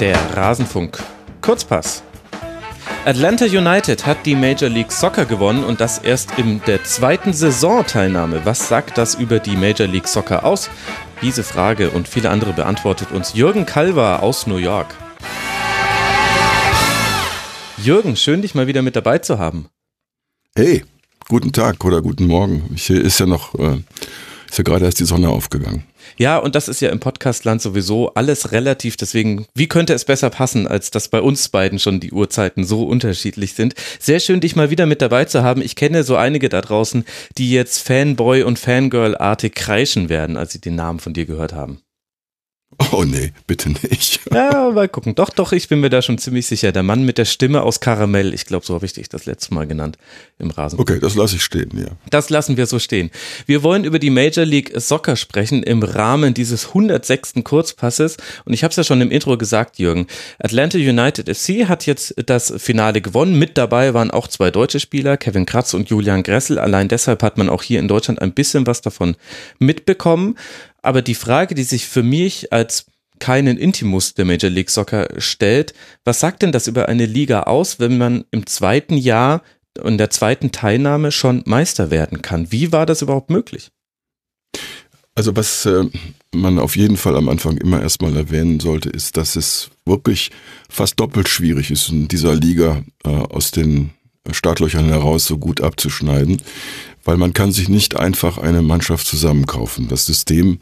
Der Rasenfunk. Kurzpass. Atlanta United hat die Major League Soccer gewonnen und das erst in der zweiten Saisonteilnahme. Was sagt das über die Major League Soccer aus? Diese Frage und viele andere beantwortet uns Jürgen Kalver aus New York. Jürgen, schön dich mal wieder mit dabei zu haben. Hey, guten Tag oder guten Morgen. Hier ist ja noch, äh, ist ja gerade erst die Sonne aufgegangen. Ja, und das ist ja im Podcastland sowieso alles relativ. Deswegen, wie könnte es besser passen, als dass bei uns beiden schon die Uhrzeiten so unterschiedlich sind? Sehr schön, dich mal wieder mit dabei zu haben. Ich kenne so einige da draußen, die jetzt Fanboy und Fangirl-artig kreischen werden, als sie den Namen von dir gehört haben. Oh nee, bitte nicht. Ja, mal gucken. Doch, doch, ich bin mir da schon ziemlich sicher. Der Mann mit der Stimme aus Karamell. Ich glaube, so habe ich dich das letzte Mal genannt im Rasen. Okay, das lasse ich stehen, ja. Das lassen wir so stehen. Wir wollen über die Major League Soccer sprechen im Rahmen dieses 106. Kurzpasses. Und ich habe es ja schon im Intro gesagt, Jürgen. Atlanta United FC hat jetzt das Finale gewonnen. Mit dabei waren auch zwei deutsche Spieler, Kevin Kratz und Julian Gressel. Allein deshalb hat man auch hier in Deutschland ein bisschen was davon mitbekommen. Aber die Frage, die sich für mich als keinen Intimus der Major League Soccer stellt, was sagt denn das über eine Liga aus, wenn man im zweiten Jahr und der zweiten Teilnahme schon Meister werden kann? Wie war das überhaupt möglich? Also was äh, man auf jeden Fall am Anfang immer erstmal erwähnen sollte, ist, dass es wirklich fast doppelt schwierig ist, in dieser Liga äh, aus den Startlöchern heraus so gut abzuschneiden, weil man kann sich nicht einfach eine Mannschaft zusammenkaufen. Das System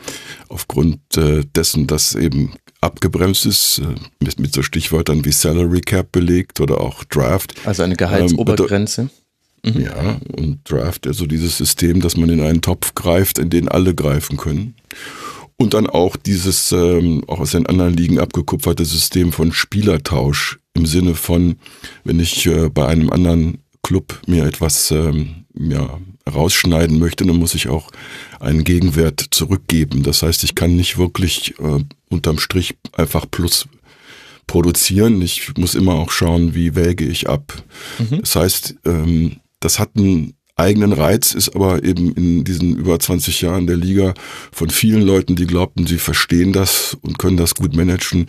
aufgrund äh, dessen, dass eben abgebremst ist, äh, mit, mit so Stichwörtern wie Salary Cap belegt oder auch Draft. Also eine Gehaltsobergrenze. Ähm. Ja, und Draft, also dieses System, dass man in einen Topf greift, in den alle greifen können. Und dann auch dieses, ähm, auch aus den anderen Ligen abgekupferte System von Spielertausch im Sinne von, wenn ich äh, bei einem anderen Club mir etwas ähm, ja, rausschneiden möchte, dann muss ich auch einen Gegenwert zurückgeben. Das heißt, ich kann nicht wirklich äh, unterm Strich einfach Plus produzieren. Ich muss immer auch schauen, wie wäge ich ab. Mhm. Das heißt, ähm, das hat einen eigenen Reiz, ist aber eben in diesen über 20 Jahren der Liga von vielen Leuten, die glaubten, sie verstehen das und können das gut managen,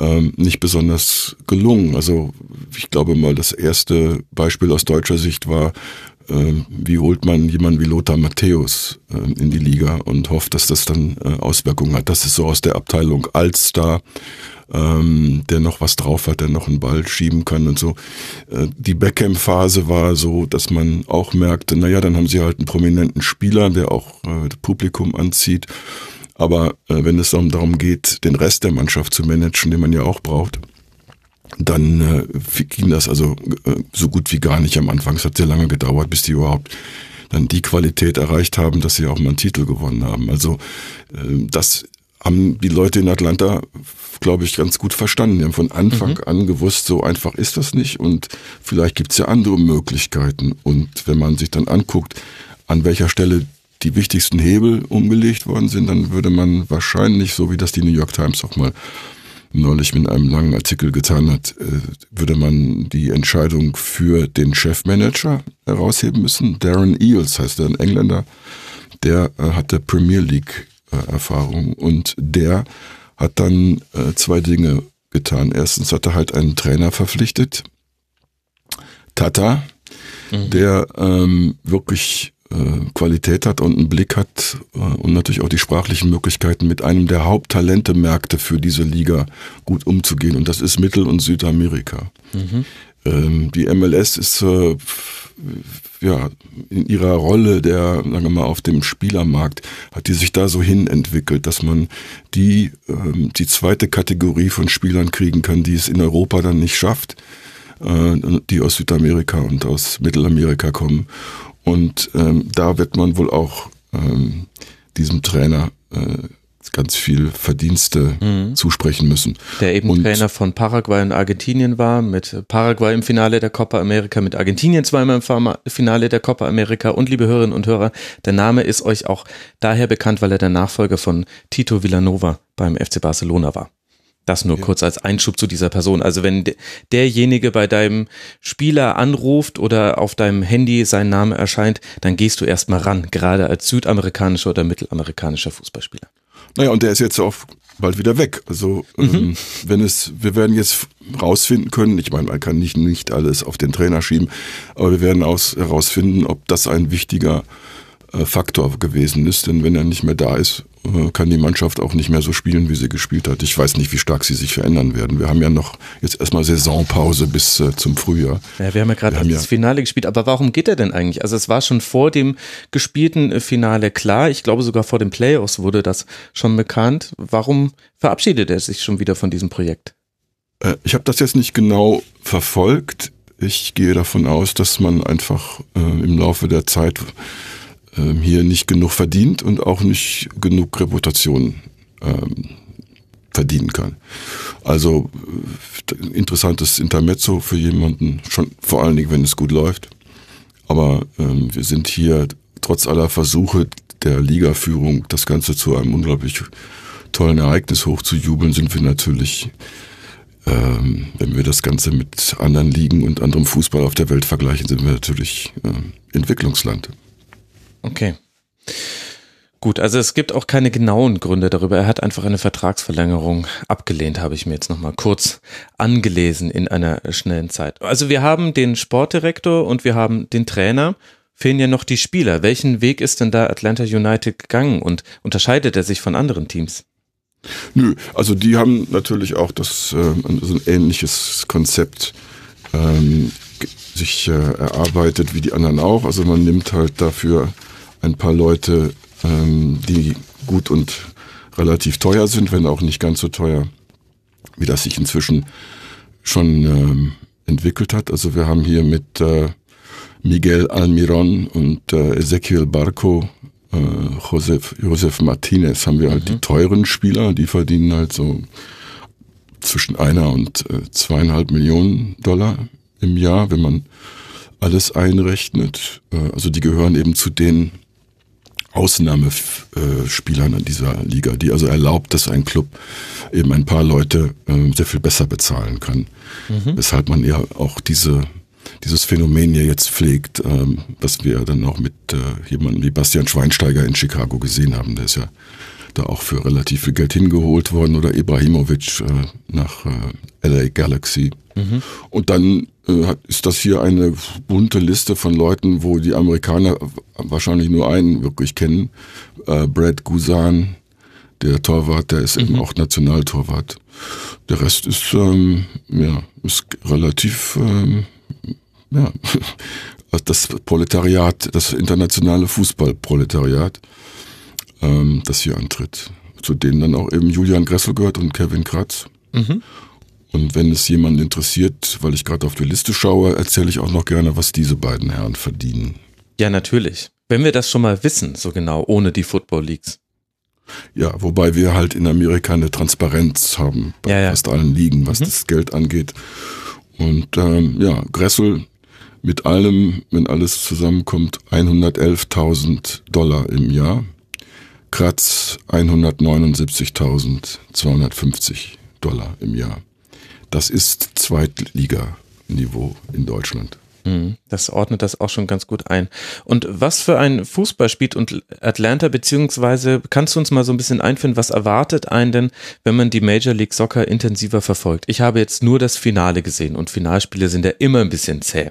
ähm, nicht besonders gelungen. Also ich glaube mal, das erste Beispiel aus deutscher Sicht war ähm, wie holt man jemanden wie Lothar Matthäus ähm, in die Liga und hofft, dass das dann äh, Auswirkungen hat. Das ist so aus der Abteilung Altstar, ähm, der noch was drauf hat, der noch einen Ball schieben kann und so. Äh, die Beckham-Phase war so, dass man auch merkte, naja, dann haben sie halt einen prominenten Spieler, der auch äh, Publikum anzieht. Aber wenn es darum geht, den Rest der Mannschaft zu managen, den man ja auch braucht, dann äh, ging das also äh, so gut wie gar nicht am Anfang. Es hat sehr lange gedauert, bis die überhaupt dann die Qualität erreicht haben, dass sie auch mal einen Titel gewonnen haben. Also äh, das haben die Leute in Atlanta, glaube ich, ganz gut verstanden. Die haben von Anfang mhm. an gewusst, so einfach ist das nicht und vielleicht gibt es ja andere Möglichkeiten. Und wenn man sich dann anguckt, an welcher Stelle die wichtigsten Hebel umgelegt worden sind, dann würde man wahrscheinlich, so wie das die New York Times auch mal neulich mit einem langen Artikel getan hat, äh, würde man die Entscheidung für den Chefmanager herausheben müssen. Darren Eales heißt er, ein Engländer, der äh, hatte Premier League äh, Erfahrung und der hat dann zwei Dinge getan. Erstens hat er halt einen Trainer verpflichtet, Tata, mhm. der ähm, wirklich äh, Qualität hat und einen Blick hat äh, und natürlich auch die sprachlichen Möglichkeiten mit einem der Haupttalente-Märkte für diese Liga gut umzugehen. Und das ist Mittel- und Südamerika. Mhm. Ähm, die MLS ist äh, ja in ihrer Rolle der, sagen wir mal, auf dem Spielermarkt hat die sich da so hin entwickelt, dass man die, ähm, die zweite Kategorie von Spielern kriegen kann, die es in Europa dann nicht schafft die aus Südamerika und aus Mittelamerika kommen. Und ähm, da wird man wohl auch ähm, diesem Trainer äh, ganz viel Verdienste mhm. zusprechen müssen. Der eben und, Trainer von Paraguay und Argentinien war, mit Paraguay im Finale der Copa America, mit Argentinien zweimal im Finale der Copa America und liebe Hörerinnen und Hörer, der Name ist euch auch daher bekannt, weil er der Nachfolger von Tito Villanova beim FC Barcelona war. Das nur ja. kurz als Einschub zu dieser Person. Also wenn derjenige bei deinem Spieler anruft oder auf deinem Handy sein Name erscheint, dann gehst du erstmal ran, gerade als südamerikanischer oder mittelamerikanischer Fußballspieler. Naja, und der ist jetzt auch bald wieder weg. Also mhm. ähm, wenn es, wir werden jetzt rausfinden können, ich meine, man kann nicht, nicht alles auf den Trainer schieben, aber wir werden aus, herausfinden, ob das ein wichtiger Faktor gewesen ist. Denn wenn er nicht mehr da ist, äh, kann die Mannschaft auch nicht mehr so spielen, wie sie gespielt hat. Ich weiß nicht, wie stark sie sich verändern werden. Wir haben ja noch jetzt erstmal Saisonpause bis äh, zum Frühjahr. Ja, wir haben ja gerade das ja Finale gespielt. Aber warum geht er denn eigentlich? Also es war schon vor dem gespielten Finale klar. Ich glaube sogar vor den Playoffs wurde das schon bekannt. Warum verabschiedet er sich schon wieder von diesem Projekt? Ich habe das jetzt nicht genau verfolgt. Ich gehe davon aus, dass man einfach äh, im Laufe der Zeit ähm, hier nicht genug verdient und auch nicht genug Reputation ähm, verdienen kann. Also äh, interessantes Intermezzo für jemanden, schon vor allen Dingen, wenn es gut läuft. Aber ähm, wir sind hier trotz aller Versuche der Ligaführung, das Ganze zu einem unglaublich tollen Ereignis hochzujubeln, sind wir natürlich, ähm, wenn wir das Ganze mit anderen Ligen und anderem Fußball auf der Welt vergleichen, sind wir natürlich äh, Entwicklungsland. Okay. Gut, also es gibt auch keine genauen Gründe darüber. Er hat einfach eine Vertragsverlängerung abgelehnt, habe ich mir jetzt nochmal kurz angelesen in einer schnellen Zeit. Also wir haben den Sportdirektor und wir haben den Trainer. Fehlen ja noch die Spieler. Welchen Weg ist denn da Atlanta United gegangen und unterscheidet er sich von anderen Teams? Nö, also die haben natürlich auch das äh, so ein ähnliches Konzept ähm, sich äh, erarbeitet wie die anderen auch. Also man nimmt halt dafür ein paar Leute, ähm, die gut und relativ teuer sind, wenn auch nicht ganz so teuer, wie das sich inzwischen schon ähm, entwickelt hat. Also wir haben hier mit äh, Miguel Almiron und äh, Ezequiel Barco, äh, Josef, Josef Martinez haben wir halt mhm. die teuren Spieler, die verdienen halt so zwischen einer und äh, zweieinhalb Millionen Dollar im Jahr, wenn man alles einrechnet. Äh, also die gehören eben zu den Ausnahmespielern in dieser Liga, die also erlaubt, dass ein Club eben ein paar Leute äh, sehr viel besser bezahlen kann. Mhm. Weshalb man ja auch diese, dieses Phänomen ja jetzt pflegt, ähm, was wir dann auch mit äh, jemandem wie Bastian Schweinsteiger in Chicago gesehen haben. Der ist ja da auch für relativ viel Geld hingeholt worden oder Ibrahimovic äh, nach äh, LA Galaxy. Mhm. Und dann äh, ist das hier eine bunte Liste von Leuten, wo die Amerikaner wahrscheinlich nur einen wirklich kennen. Äh, Brad Gusan, der Torwart, der ist mhm. eben auch Nationaltorwart. Der Rest ist, ähm, ja, ist relativ, ähm, ja, das Proletariat, das internationale Fußballproletariat, ähm, das hier antritt. Zu denen dann auch eben Julian Gressel gehört und Kevin Kratz. Mhm. Und wenn es jemanden interessiert, weil ich gerade auf die Liste schaue, erzähle ich auch noch gerne, was diese beiden Herren verdienen. Ja, natürlich. Wenn wir das schon mal wissen, so genau, ohne die Football Leagues. Ja, wobei wir halt in Amerika eine Transparenz haben bei ja, ja. fast allen Ligen, was mhm. das Geld angeht. Und ähm, ja, Gressel mit allem, wenn alles zusammenkommt, 111.000 Dollar im Jahr. Kratz 179.250 Dollar im Jahr. Das ist Zweitliganiveau in Deutschland. Mhm. Das ordnet das auch schon ganz gut ein. Und was für ein Fußball spielt und Atlanta, beziehungsweise kannst du uns mal so ein bisschen einführen, was erwartet einen denn, wenn man die Major League Soccer intensiver verfolgt? Ich habe jetzt nur das Finale gesehen und Finalspiele sind ja immer ein bisschen zäh.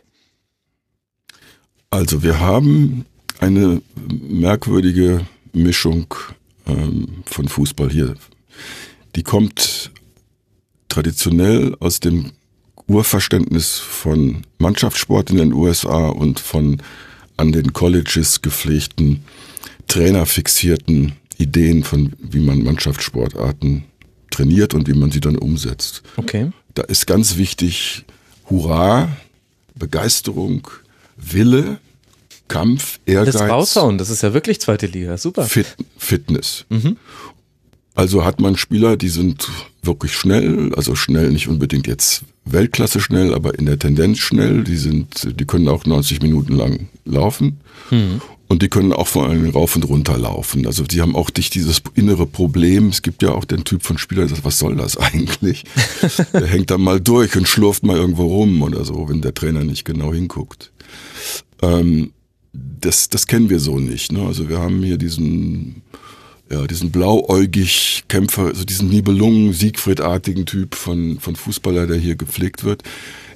Also wir haben eine merkwürdige Mischung ähm, von Fußball hier. Die kommt traditionell aus dem Urverständnis von Mannschaftssport in den USA und von an den Colleges gepflegten, trainerfixierten Ideen von, wie man Mannschaftssportarten trainiert und wie man sie dann umsetzt. Okay. Da ist ganz wichtig Hurra, Begeisterung, Wille, Kampf, Ehrgeiz. Das raushauen, das ist ja wirklich zweite Liga, super. Fit, Fitness. Mhm. Also hat man Spieler, die sind wirklich schnell, also schnell nicht unbedingt jetzt Weltklasse schnell, aber in der Tendenz schnell. Die sind, die können auch 90 Minuten lang laufen. Mhm. Und die können auch vor allem rauf und runter laufen. Also die haben auch nicht dieses innere Problem. Es gibt ja auch den Typ von Spieler, der sagt, was soll das eigentlich? der hängt dann mal durch und schlurft mal irgendwo rum oder so, wenn der Trainer nicht genau hinguckt. Ähm, das, das kennen wir so nicht. Ne? Also wir haben hier diesen ja, diesen blauäugig Kämpfer, also diesen Nibelungen, Siegfriedartigen Typ von, von Fußballer, der hier gepflegt wird.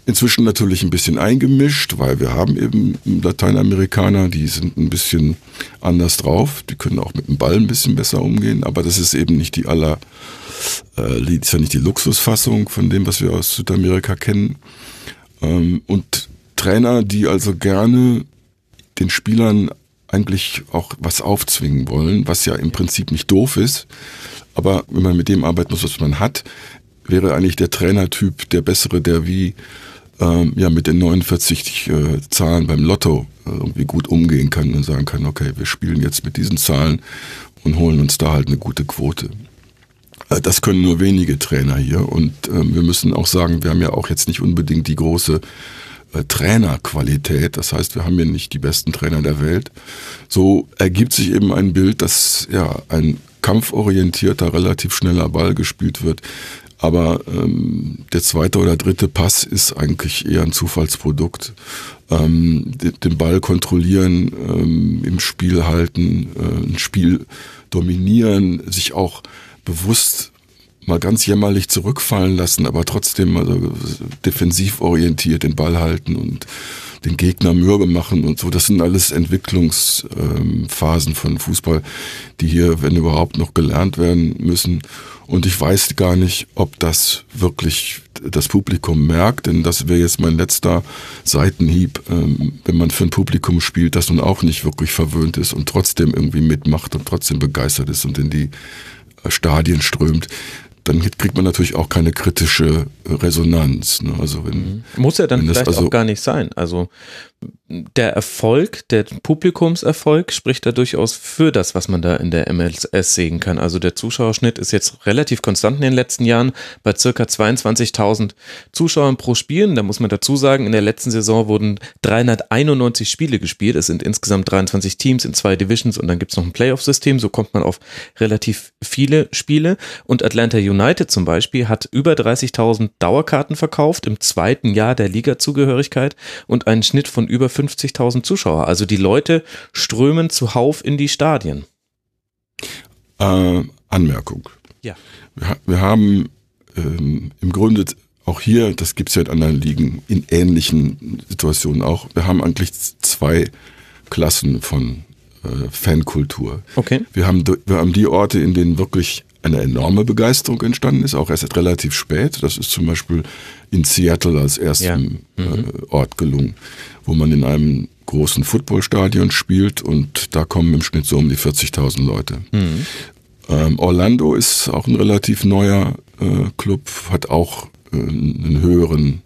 Inzwischen natürlich ein bisschen eingemischt, weil wir haben eben Lateinamerikaner, die sind ein bisschen anders drauf, die können auch mit dem Ball ein bisschen besser umgehen, aber das ist eben nicht die aller, äh, ist ja nicht die Luxusfassung von dem, was wir aus Südamerika kennen. Ähm, und Trainer, die also gerne den Spielern eigentlich auch was aufzwingen wollen, was ja im Prinzip nicht doof ist. Aber wenn man mit dem arbeiten muss, was man hat, wäre eigentlich der Trainertyp der bessere, der wie ähm, ja mit den 49 äh, Zahlen beim Lotto äh, irgendwie gut umgehen kann und sagen kann, okay, wir spielen jetzt mit diesen Zahlen und holen uns da halt eine gute Quote. Äh, das können nur wenige Trainer hier und ähm, wir müssen auch sagen, wir haben ja auch jetzt nicht unbedingt die große Trainerqualität. Das heißt, wir haben hier nicht die besten Trainer der Welt. So ergibt sich eben ein Bild, dass ja ein kampforientierter, relativ schneller Ball gespielt wird. Aber ähm, der zweite oder dritte Pass ist eigentlich eher ein Zufallsprodukt. Ähm, den Ball kontrollieren, ähm, im Spiel halten, äh, ein Spiel dominieren, sich auch bewusst mal ganz jämmerlich zurückfallen lassen, aber trotzdem also defensiv orientiert den Ball halten und den Gegner mürbe machen und so. Das sind alles Entwicklungsphasen von Fußball, die hier, wenn überhaupt, noch gelernt werden müssen. Und ich weiß gar nicht, ob das wirklich das Publikum merkt, denn das wäre jetzt mein letzter Seitenhieb, ähm, wenn man für ein Publikum spielt, das nun auch nicht wirklich verwöhnt ist und trotzdem irgendwie mitmacht und trotzdem begeistert ist und in die Stadien strömt dann kriegt man natürlich auch keine kritische Resonanz. Ne? Also wenn, mhm. Muss ja dann vielleicht also, auch gar nicht sein. Also der Erfolg, der Publikumserfolg spricht da durchaus für das, was man da in der MLS sehen kann. Also der Zuschauerschnitt ist jetzt relativ konstant in den letzten Jahren bei circa 22.000 Zuschauern pro Spiel. Da muss man dazu sagen, in der letzten Saison wurden 391 Spiele gespielt. Es sind insgesamt 23 Teams in zwei Divisions und dann gibt es noch ein Playoff-System. So kommt man auf relativ viele Spiele. Und Atlanta United zum Beispiel hat über 30.000 Dauerkarten verkauft im zweiten Jahr der Liga-Zugehörigkeit und einen Schnitt von über 50.000 Zuschauer. Also die Leute strömen zuhauf in die Stadien. Äh, Anmerkung. Ja. Wir, wir haben ähm, im Grunde auch hier, das gibt es ja in anderen Ligen, in ähnlichen Situationen auch, wir haben eigentlich zwei Klassen von äh, Fankultur. Okay. Wir haben, wir haben die Orte, in denen wirklich eine enorme Begeisterung entstanden ist, auch erst relativ spät. Das ist zum Beispiel in Seattle als ersten ja. mhm. äh, Ort gelungen, wo man in einem großen Footballstadion spielt und da kommen im Schnitt so um die 40.000 Leute. Mhm. Ähm, Orlando ist auch ein relativ neuer äh, Club, hat auch äh, einen höheren,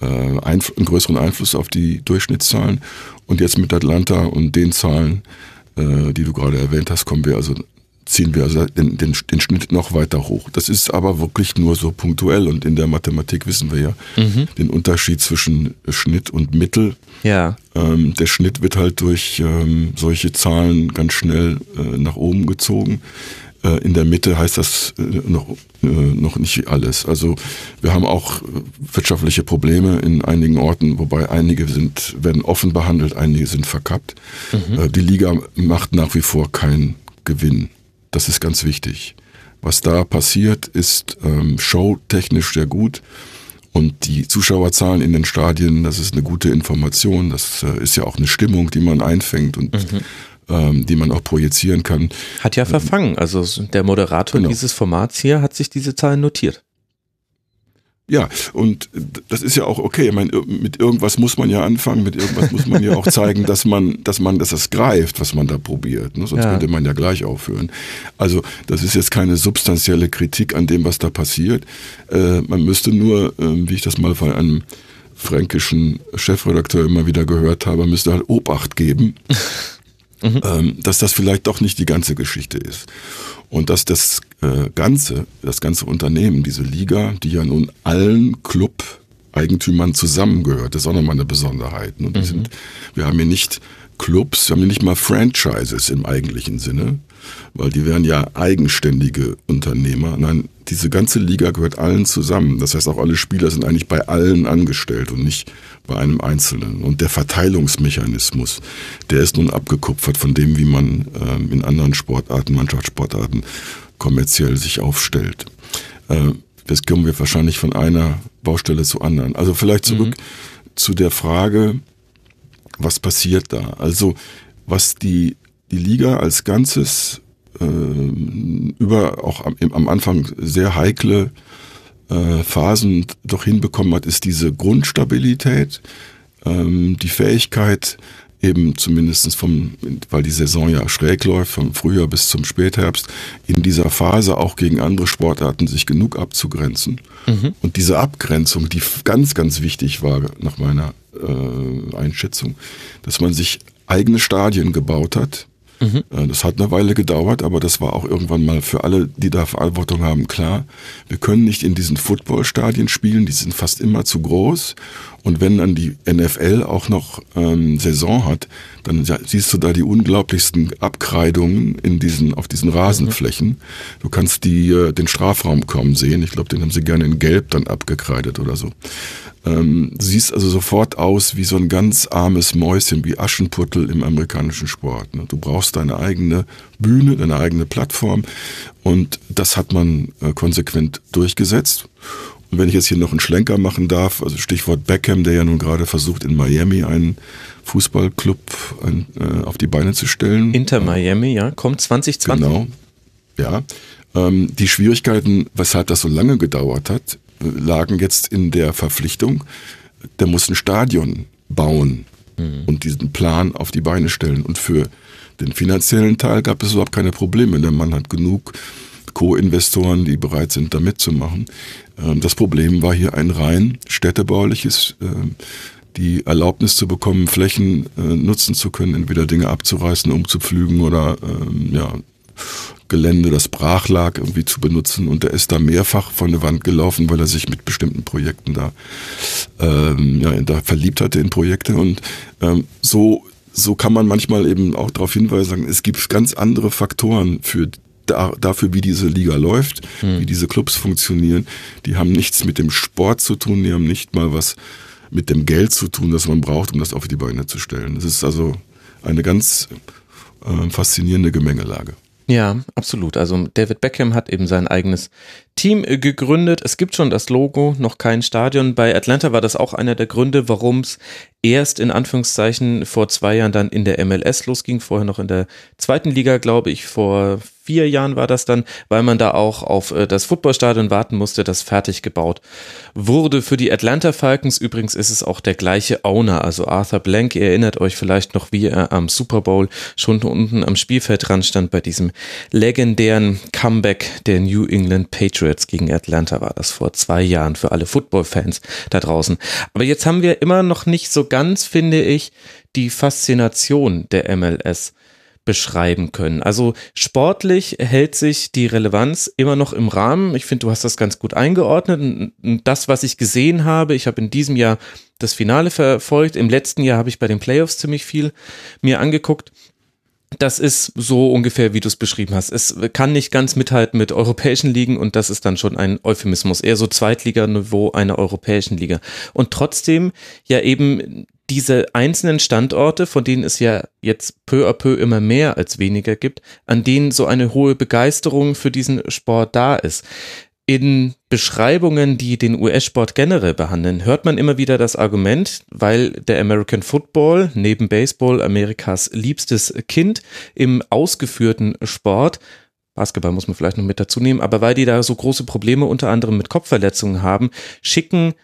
äh, einen größeren Einfluss auf die Durchschnittszahlen. Und jetzt mit Atlanta und den Zahlen, äh, die du gerade erwähnt hast, kommen wir also ziehen wir also den, den, den Schnitt noch weiter hoch. Das ist aber wirklich nur so punktuell und in der Mathematik wissen wir ja mhm. den Unterschied zwischen Schnitt und Mittel. Ja. Ähm, der Schnitt wird halt durch ähm, solche Zahlen ganz schnell äh, nach oben gezogen. Äh, in der Mitte heißt das äh, noch, äh, noch nicht alles. Also wir haben auch wirtschaftliche Probleme in einigen Orten, wobei einige sind, werden offen behandelt, einige sind verkappt. Mhm. Die Liga macht nach wie vor keinen Gewinn. Das ist ganz wichtig. Was da passiert, ist ähm, showtechnisch sehr gut. Und die Zuschauerzahlen in den Stadien, das ist eine gute Information. Das äh, ist ja auch eine Stimmung, die man einfängt und mhm. ähm, die man auch projizieren kann. Hat ja verfangen. Also der Moderator genau. dieses Formats hier hat sich diese Zahlen notiert. Ja, und das ist ja auch okay. Ich meine, mit irgendwas muss man ja anfangen, mit irgendwas muss man ja auch zeigen, dass man, dass man, dass es greift, was man da probiert. Ne? Sonst ja. könnte man ja gleich aufhören. Also, das ist jetzt keine substanzielle Kritik an dem, was da passiert. Äh, man müsste nur, äh, wie ich das mal von einem fränkischen Chefredakteur immer wieder gehört habe, müsste halt Obacht geben, mhm. ähm, dass das vielleicht doch nicht die ganze Geschichte ist. Und dass das äh, Ganze, das ganze Unternehmen, diese Liga, die ja nun allen Club-Eigentümern zusammengehört, das ist auch nochmal eine Besonderheit. Und mhm. sind, wir haben hier nicht Clubs, wir haben hier nicht mal Franchises im eigentlichen Sinne, weil die wären ja eigenständige Unternehmer. Nein, diese ganze Liga gehört allen zusammen. Das heißt, auch alle Spieler sind eigentlich bei allen angestellt und nicht bei einem Einzelnen. Und der Verteilungsmechanismus, der ist nun abgekupfert von dem, wie man ähm, in anderen Sportarten, Mannschaftssportarten kommerziell sich aufstellt. Äh, das kommen wir wahrscheinlich von einer Baustelle zur anderen. Also vielleicht zurück mhm. zu der Frage, was passiert da? Also was die, die Liga als Ganzes äh, über auch am, am Anfang sehr heikle äh, Phasen doch hinbekommen hat, ist diese Grundstabilität, ähm, die Fähigkeit, eben zumindestens vom, weil die Saison ja schräg läuft, vom Frühjahr bis zum Spätherbst, in dieser Phase auch gegen andere Sportarten sich genug abzugrenzen. Mhm. Und diese Abgrenzung, die ganz, ganz wichtig war nach meiner äh, Einschätzung, dass man sich eigene Stadien gebaut hat, Mhm. Das hat eine Weile gedauert, aber das war auch irgendwann mal für alle, die da Verantwortung haben, klar. Wir können nicht in diesen Footballstadien spielen, die sind fast immer zu groß. Und wenn dann die NFL auch noch ähm, Saison hat, dann siehst du da die unglaublichsten Abkreidungen in diesen, auf diesen Rasenflächen. Du kannst die, äh, den Strafraum kaum sehen. Ich glaube, den haben sie gerne in Gelb dann abgekreidet oder so. Ähm, siehst also sofort aus wie so ein ganz armes Mäuschen, wie Aschenputtel im amerikanischen Sport. Ne? Du brauchst deine eigene Bühne, deine eigene Plattform und das hat man äh, konsequent durchgesetzt. Und wenn ich jetzt hier noch einen Schlenker machen darf, also Stichwort Beckham, der ja nun gerade versucht, in Miami einen Fußballclub ein, äh, auf die Beine zu stellen. Inter Miami, ja, kommt 2020. Genau, ja. Ähm, die Schwierigkeiten, weshalb das so lange gedauert hat, lagen jetzt in der Verpflichtung, der muss ein Stadion bauen mhm. und diesen Plan auf die Beine stellen. Und für den finanziellen Teil gab es überhaupt keine Probleme. Der Mann hat genug Co-Investoren, die bereit sind, da mitzumachen. Ähm, das Problem war hier ein rein städtebauliches, ähm, die Erlaubnis zu bekommen, Flächen äh, nutzen zu können, entweder Dinge abzureißen, umzupflügen oder ähm, ja, Gelände, das brach lag, irgendwie zu benutzen. Und er ist da mehrfach von der Wand gelaufen, weil er sich mit bestimmten Projekten da, ähm, ja, da verliebt hatte in Projekte. Und ähm, so, so kann man manchmal eben auch darauf hinweisen, es gibt ganz andere Faktoren für da, dafür, wie diese Liga läuft, hm. wie diese Clubs funktionieren. Die haben nichts mit dem Sport zu tun, die haben nicht mal was mit dem Geld zu tun, das man braucht, um das auf die Beine zu stellen. Das ist also eine ganz äh, faszinierende Gemengelage. Ja, absolut. Also David Beckham hat eben sein eigenes Team äh, gegründet. Es gibt schon das Logo, noch kein Stadion. Bei Atlanta war das auch einer der Gründe, warum es erst in Anführungszeichen vor zwei Jahren dann in der MLS losging. Vorher noch in der zweiten Liga, glaube ich, vor vier Jahren war das dann, weil man da auch auf äh, das Footballstadion warten musste, das fertig gebaut wurde. Für die Atlanta Falcons übrigens ist es auch der gleiche Owner, also Arthur Blank. Ihr erinnert euch vielleicht noch, wie er am Super Bowl schon unten am Spielfeld dran stand bei diesem legendären Comeback der New England Patriots gegen Atlanta war das vor zwei Jahren für alle Football-Fans da draußen. Aber jetzt haben wir immer noch nicht so ganz, finde ich, die Faszination der MLS beschreiben können. Also sportlich hält sich die Relevanz immer noch im Rahmen. Ich finde, du hast das ganz gut eingeordnet. Und das, was ich gesehen habe, ich habe in diesem Jahr das Finale verfolgt. Im letzten Jahr habe ich bei den Playoffs ziemlich viel mir angeguckt. Das ist so ungefähr, wie du es beschrieben hast. Es kann nicht ganz mithalten mit europäischen Ligen und das ist dann schon ein Euphemismus, eher so Zweitliganiveau einer europäischen Liga. Und trotzdem ja eben diese einzelnen Standorte, von denen es ja jetzt peu à peu immer mehr als weniger gibt, an denen so eine hohe Begeisterung für diesen Sport da ist. In Beschreibungen, die den US-Sport generell behandeln, hört man immer wieder das Argument, weil der American Football neben Baseball Amerikas liebstes Kind im ausgeführten Sport Basketball muss man vielleicht noch mit dazu nehmen, aber weil die da so große Probleme unter anderem mit Kopfverletzungen haben, schicken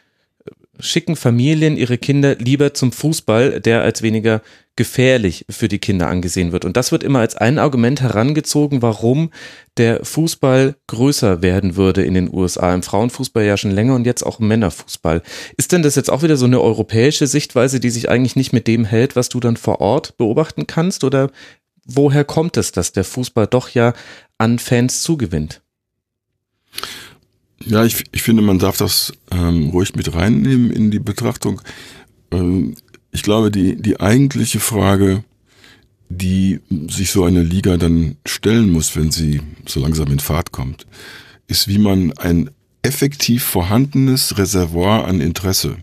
schicken Familien ihre Kinder lieber zum Fußball, der als weniger gefährlich für die Kinder angesehen wird. Und das wird immer als ein Argument herangezogen, warum der Fußball größer werden würde in den USA. Im Frauenfußball ja schon länger und jetzt auch im Männerfußball. Ist denn das jetzt auch wieder so eine europäische Sichtweise, die sich eigentlich nicht mit dem hält, was du dann vor Ort beobachten kannst? Oder woher kommt es, dass der Fußball doch ja an Fans zugewinnt? Ja, ich, ich finde, man darf das ähm, ruhig mit reinnehmen in die Betrachtung. Ähm, ich glaube, die, die eigentliche Frage, die sich so eine Liga dann stellen muss, wenn sie so langsam in Fahrt kommt, ist, wie man ein effektiv vorhandenes Reservoir an Interesse,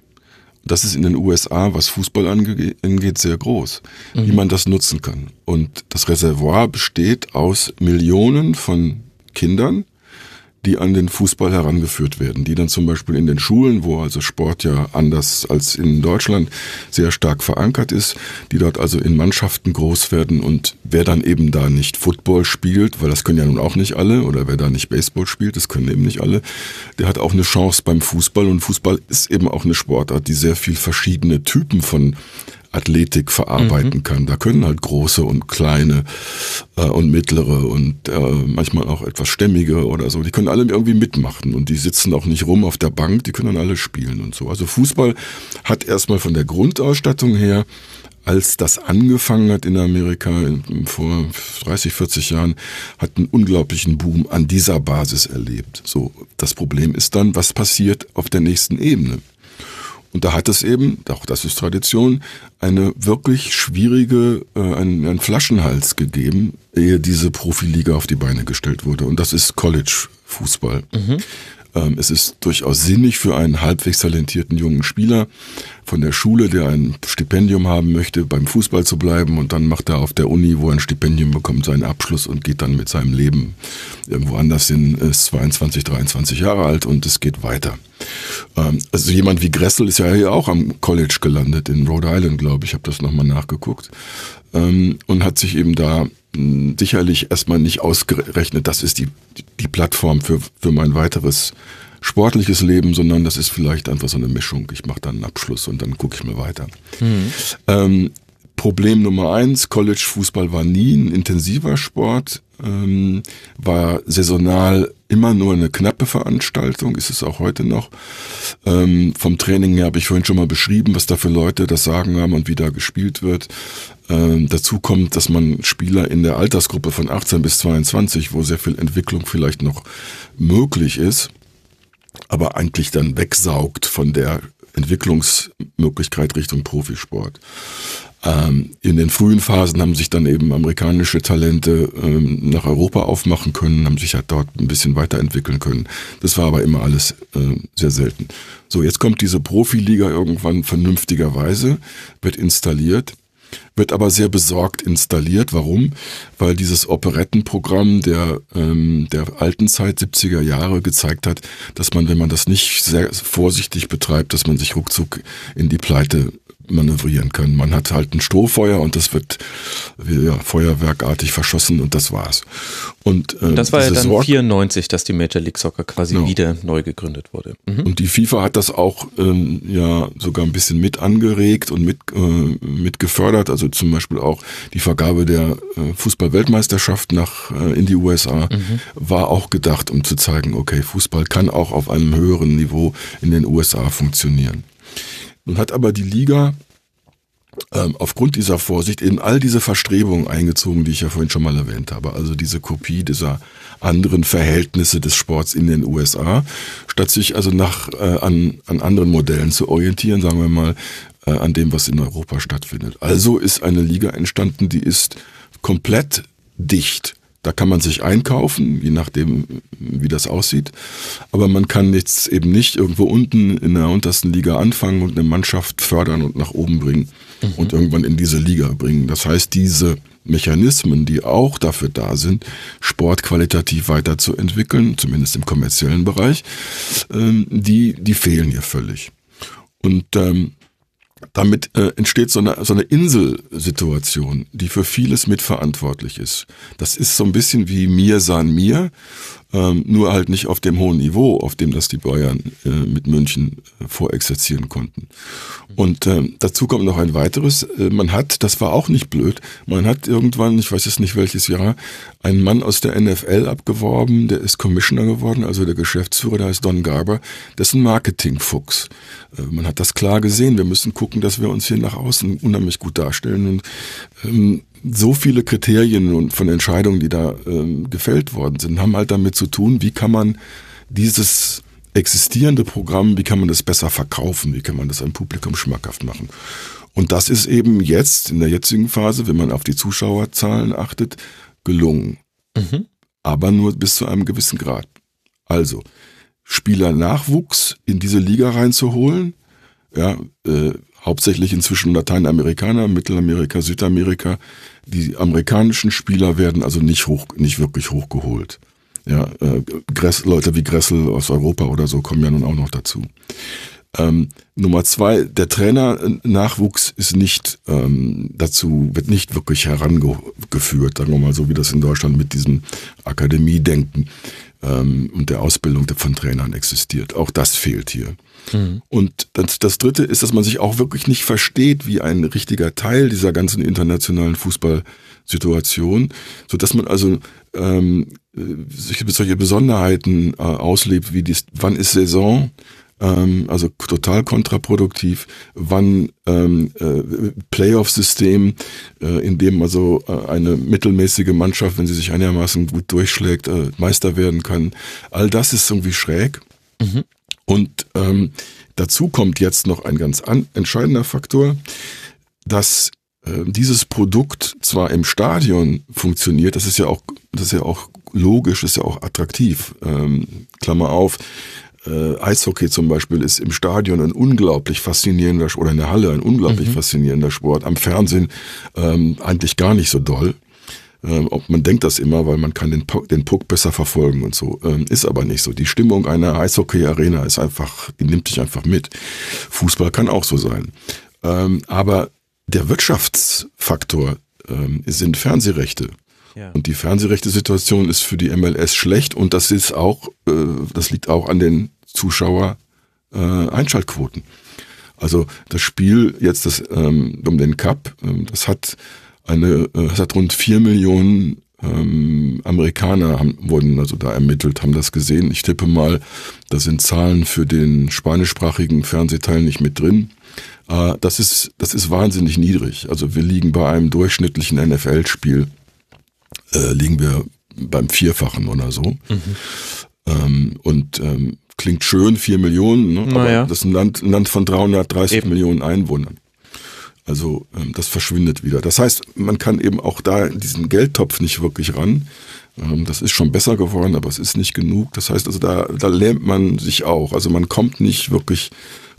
das ist in den USA, was Fußball angeht, sehr groß, mhm. wie man das nutzen kann. Und das Reservoir besteht aus Millionen von Kindern, die an den Fußball herangeführt werden, die dann zum Beispiel in den Schulen, wo also Sport ja anders als in Deutschland sehr stark verankert ist, die dort also in Mannschaften groß werden. Und wer dann eben da nicht Football spielt, weil das können ja nun auch nicht alle, oder wer da nicht Baseball spielt, das können eben nicht alle, der hat auch eine Chance beim Fußball. Und Fußball ist eben auch eine Sportart, die sehr viel verschiedene Typen von Athletik verarbeiten mhm. kann. Da können halt große und kleine äh, und mittlere und äh, manchmal auch etwas stämmige oder so. Die können alle irgendwie mitmachen und die sitzen auch nicht rum auf der Bank, die können dann alle spielen und so. Also Fußball hat erstmal von der Grundausstattung her als das angefangen hat in Amerika vor 30, 40 Jahren, hat einen unglaublichen Boom an dieser Basis erlebt. So, das Problem ist dann, was passiert auf der nächsten Ebene? Und da hat es eben, auch das ist Tradition, eine wirklich schwierige, äh, einen, einen Flaschenhals gegeben, ehe diese Profiliga auf die Beine gestellt wurde. Und das ist College-Fußball. Mhm. Ähm, es ist durchaus sinnig für einen halbwegs talentierten jungen Spieler von der Schule, der ein Stipendium haben möchte, beim Fußball zu bleiben. Und dann macht er auf der Uni, wo er ein Stipendium bekommt, seinen Abschluss und geht dann mit seinem Leben irgendwo anders hin, ist 22, 23 Jahre alt und es geht weiter. Ähm, also jemand wie Gressel ist ja hier auch am College gelandet, in Rhode Island, glaube ich, habe das nochmal nachgeguckt. Ähm, und hat sich eben da sicherlich erstmal nicht ausgerechnet, das ist die, die Plattform für, für mein weiteres sportliches Leben, sondern das ist vielleicht einfach so eine Mischung. Ich mache dann einen Abschluss und dann gucke ich mal weiter. Mhm. Ähm, Problem Nummer eins, College-Fußball war nie ein intensiver Sport, ähm, war saisonal immer nur eine knappe Veranstaltung, ist es auch heute noch. Ähm, vom Training her habe ich vorhin schon mal beschrieben, was da für Leute das Sagen haben und wie da gespielt wird. Ähm, dazu kommt, dass man Spieler in der Altersgruppe von 18 bis 22, wo sehr viel Entwicklung vielleicht noch möglich ist, aber eigentlich dann wegsaugt von der Entwicklungsmöglichkeit Richtung Profisport. Ähm, in den frühen Phasen haben sich dann eben amerikanische Talente ähm, nach Europa aufmachen können, haben sich halt dort ein bisschen weiterentwickeln können. Das war aber immer alles äh, sehr selten. So, jetzt kommt diese Profiliga irgendwann vernünftigerweise, wird installiert wird aber sehr besorgt installiert. Warum? Weil dieses Operettenprogramm der, ähm, der alten Zeit, 70er Jahre, gezeigt hat, dass man, wenn man das nicht sehr vorsichtig betreibt, dass man sich ruckzuck in die Pleite manövrieren können. Man hat halt ein Strohfeuer und das wird ja, feuerwerkartig verschossen und das war's. Und, äh, das war ja dann Sorg 94, dass die Major League Soccer quasi genau. wieder neu gegründet wurde. Mhm. Und die FIFA hat das auch ähm, ja sogar ein bisschen mit angeregt und mit, äh, mit gefördert. Also zum Beispiel auch die Vergabe der äh, Fußball-Weltmeisterschaft nach äh, in die USA mhm. war auch gedacht, um zu zeigen, okay, Fußball kann auch auf einem höheren Niveau in den USA funktionieren. Nun hat aber die Liga ähm, aufgrund dieser Vorsicht eben all diese Verstrebungen eingezogen, die ich ja vorhin schon mal erwähnt habe. Also diese Kopie dieser anderen Verhältnisse des Sports in den USA, statt sich also nach äh, an, an anderen Modellen zu orientieren, sagen wir mal, äh, an dem, was in Europa stattfindet. Also ist eine Liga entstanden, die ist komplett dicht da kann man sich einkaufen, je nachdem, wie das aussieht. Aber man kann jetzt eben nicht irgendwo unten in der untersten Liga anfangen und eine Mannschaft fördern und nach oben bringen mhm. und irgendwann in diese Liga bringen. Das heißt, diese Mechanismen, die auch dafür da sind, Sport qualitativ weiterzuentwickeln, zumindest im kommerziellen Bereich, ähm, die, die fehlen hier völlig. Und ähm, damit äh, entsteht so eine, so eine Inselsituation, die für vieles mitverantwortlich ist. Das ist so ein bisschen wie mir san mir, ähm, nur halt nicht auf dem hohen Niveau, auf dem das die Bayern äh, mit München äh, vorexerzieren konnten. Und ähm, dazu kommt noch ein weiteres. Äh, man hat, das war auch nicht blöd, man hat irgendwann, ich weiß jetzt nicht welches Jahr, einen Mann aus der NFL abgeworben, der ist Commissioner geworden, also der Geschäftsführer, der heißt Don Garber, ein Marketingfuchs. Äh, man hat das klar gesehen, wir müssen gucken, dass wir uns hier nach außen unheimlich gut darstellen und ähm, so viele Kriterien und von Entscheidungen, die da ähm, gefällt worden sind, haben halt damit zu tun, wie kann man dieses existierende Programm, wie kann man das besser verkaufen, wie kann man das einem Publikum schmackhaft machen. Und das ist eben jetzt, in der jetzigen Phase, wenn man auf die Zuschauerzahlen achtet, gelungen. Mhm. Aber nur bis zu einem gewissen Grad. Also, Spielernachwuchs in diese Liga reinzuholen, ja, äh, hauptsächlich inzwischen Lateinamerikaner, Mittelamerika, Südamerika. Die amerikanischen Spieler werden also nicht hoch, nicht wirklich hochgeholt. Ja, äh, Gress, Leute wie Gressel aus Europa oder so kommen ja nun auch noch dazu. Ähm, Nummer zwei, der Trainer-Nachwuchs ist nicht ähm, dazu, wird nicht wirklich herangeführt, sagen wir mal so, wie das in Deutschland mit diesem Akademie-Denken ähm, und der Ausbildung von Trainern existiert. Auch das fehlt hier. Mhm. Und das, das Dritte ist, dass man sich auch wirklich nicht versteht wie ein richtiger Teil dieser ganzen internationalen Fußballsituation, so dass man also ähm, solche Besonderheiten äh, auslebt, wie dies, wann ist Saison, ähm, also total kontraproduktiv, wann ähm, äh, Playoff-System, äh, in dem also äh, eine mittelmäßige Mannschaft, wenn sie sich einigermaßen gut durchschlägt, äh, Meister werden kann. All das ist irgendwie schräg. Mhm. Und ähm, dazu kommt jetzt noch ein ganz an, entscheidender Faktor, dass äh, dieses Produkt zwar im Stadion funktioniert, das ist ja auch, das ist ja auch logisch, ist ja auch attraktiv. Ähm, Klammer auf, äh, Eishockey zum Beispiel ist im Stadion ein unglaublich faszinierender oder in der Halle ein unglaublich mhm. faszinierender Sport. Am Fernsehen ähm, eigentlich gar nicht so doll. Ähm, man denkt das immer, weil man kann den, Puck, den Puck besser verfolgen und so. Ähm, ist aber nicht so. Die Stimmung einer Eishockey-Arena ist einfach, die nimmt dich einfach mit. Fußball kann auch so sein. Ähm, aber der Wirtschaftsfaktor ähm, sind Fernsehrechte. Ja. Und die Fernsehrechte-Situation ist für die MLS schlecht und das ist auch, äh, das liegt auch an den Zuschauer-Einschaltquoten. Äh, also das Spiel jetzt das, ähm, um den Cup, ähm, das hat eine, äh, das hat rund vier Millionen ähm, Amerikaner haben, wurden also da ermittelt, haben das gesehen. Ich tippe mal, da sind Zahlen für den spanischsprachigen Fernsehteil nicht mit drin. Äh, das ist, das ist wahnsinnig niedrig. Also wir liegen bei einem durchschnittlichen NFL-Spiel äh, liegen wir beim Vierfachen oder so. Mhm. Ähm, und ähm, klingt schön, vier Millionen, ne? aber ja. das ist ein Land, ein Land von 330 eben. Millionen Einwohnern. Also ähm, das verschwindet wieder. Das heißt, man kann eben auch da diesen Geldtopf nicht wirklich ran. Ähm, das ist schon besser geworden, aber es ist nicht genug. Das heißt also, da, da lähmt man sich auch. Also man kommt nicht wirklich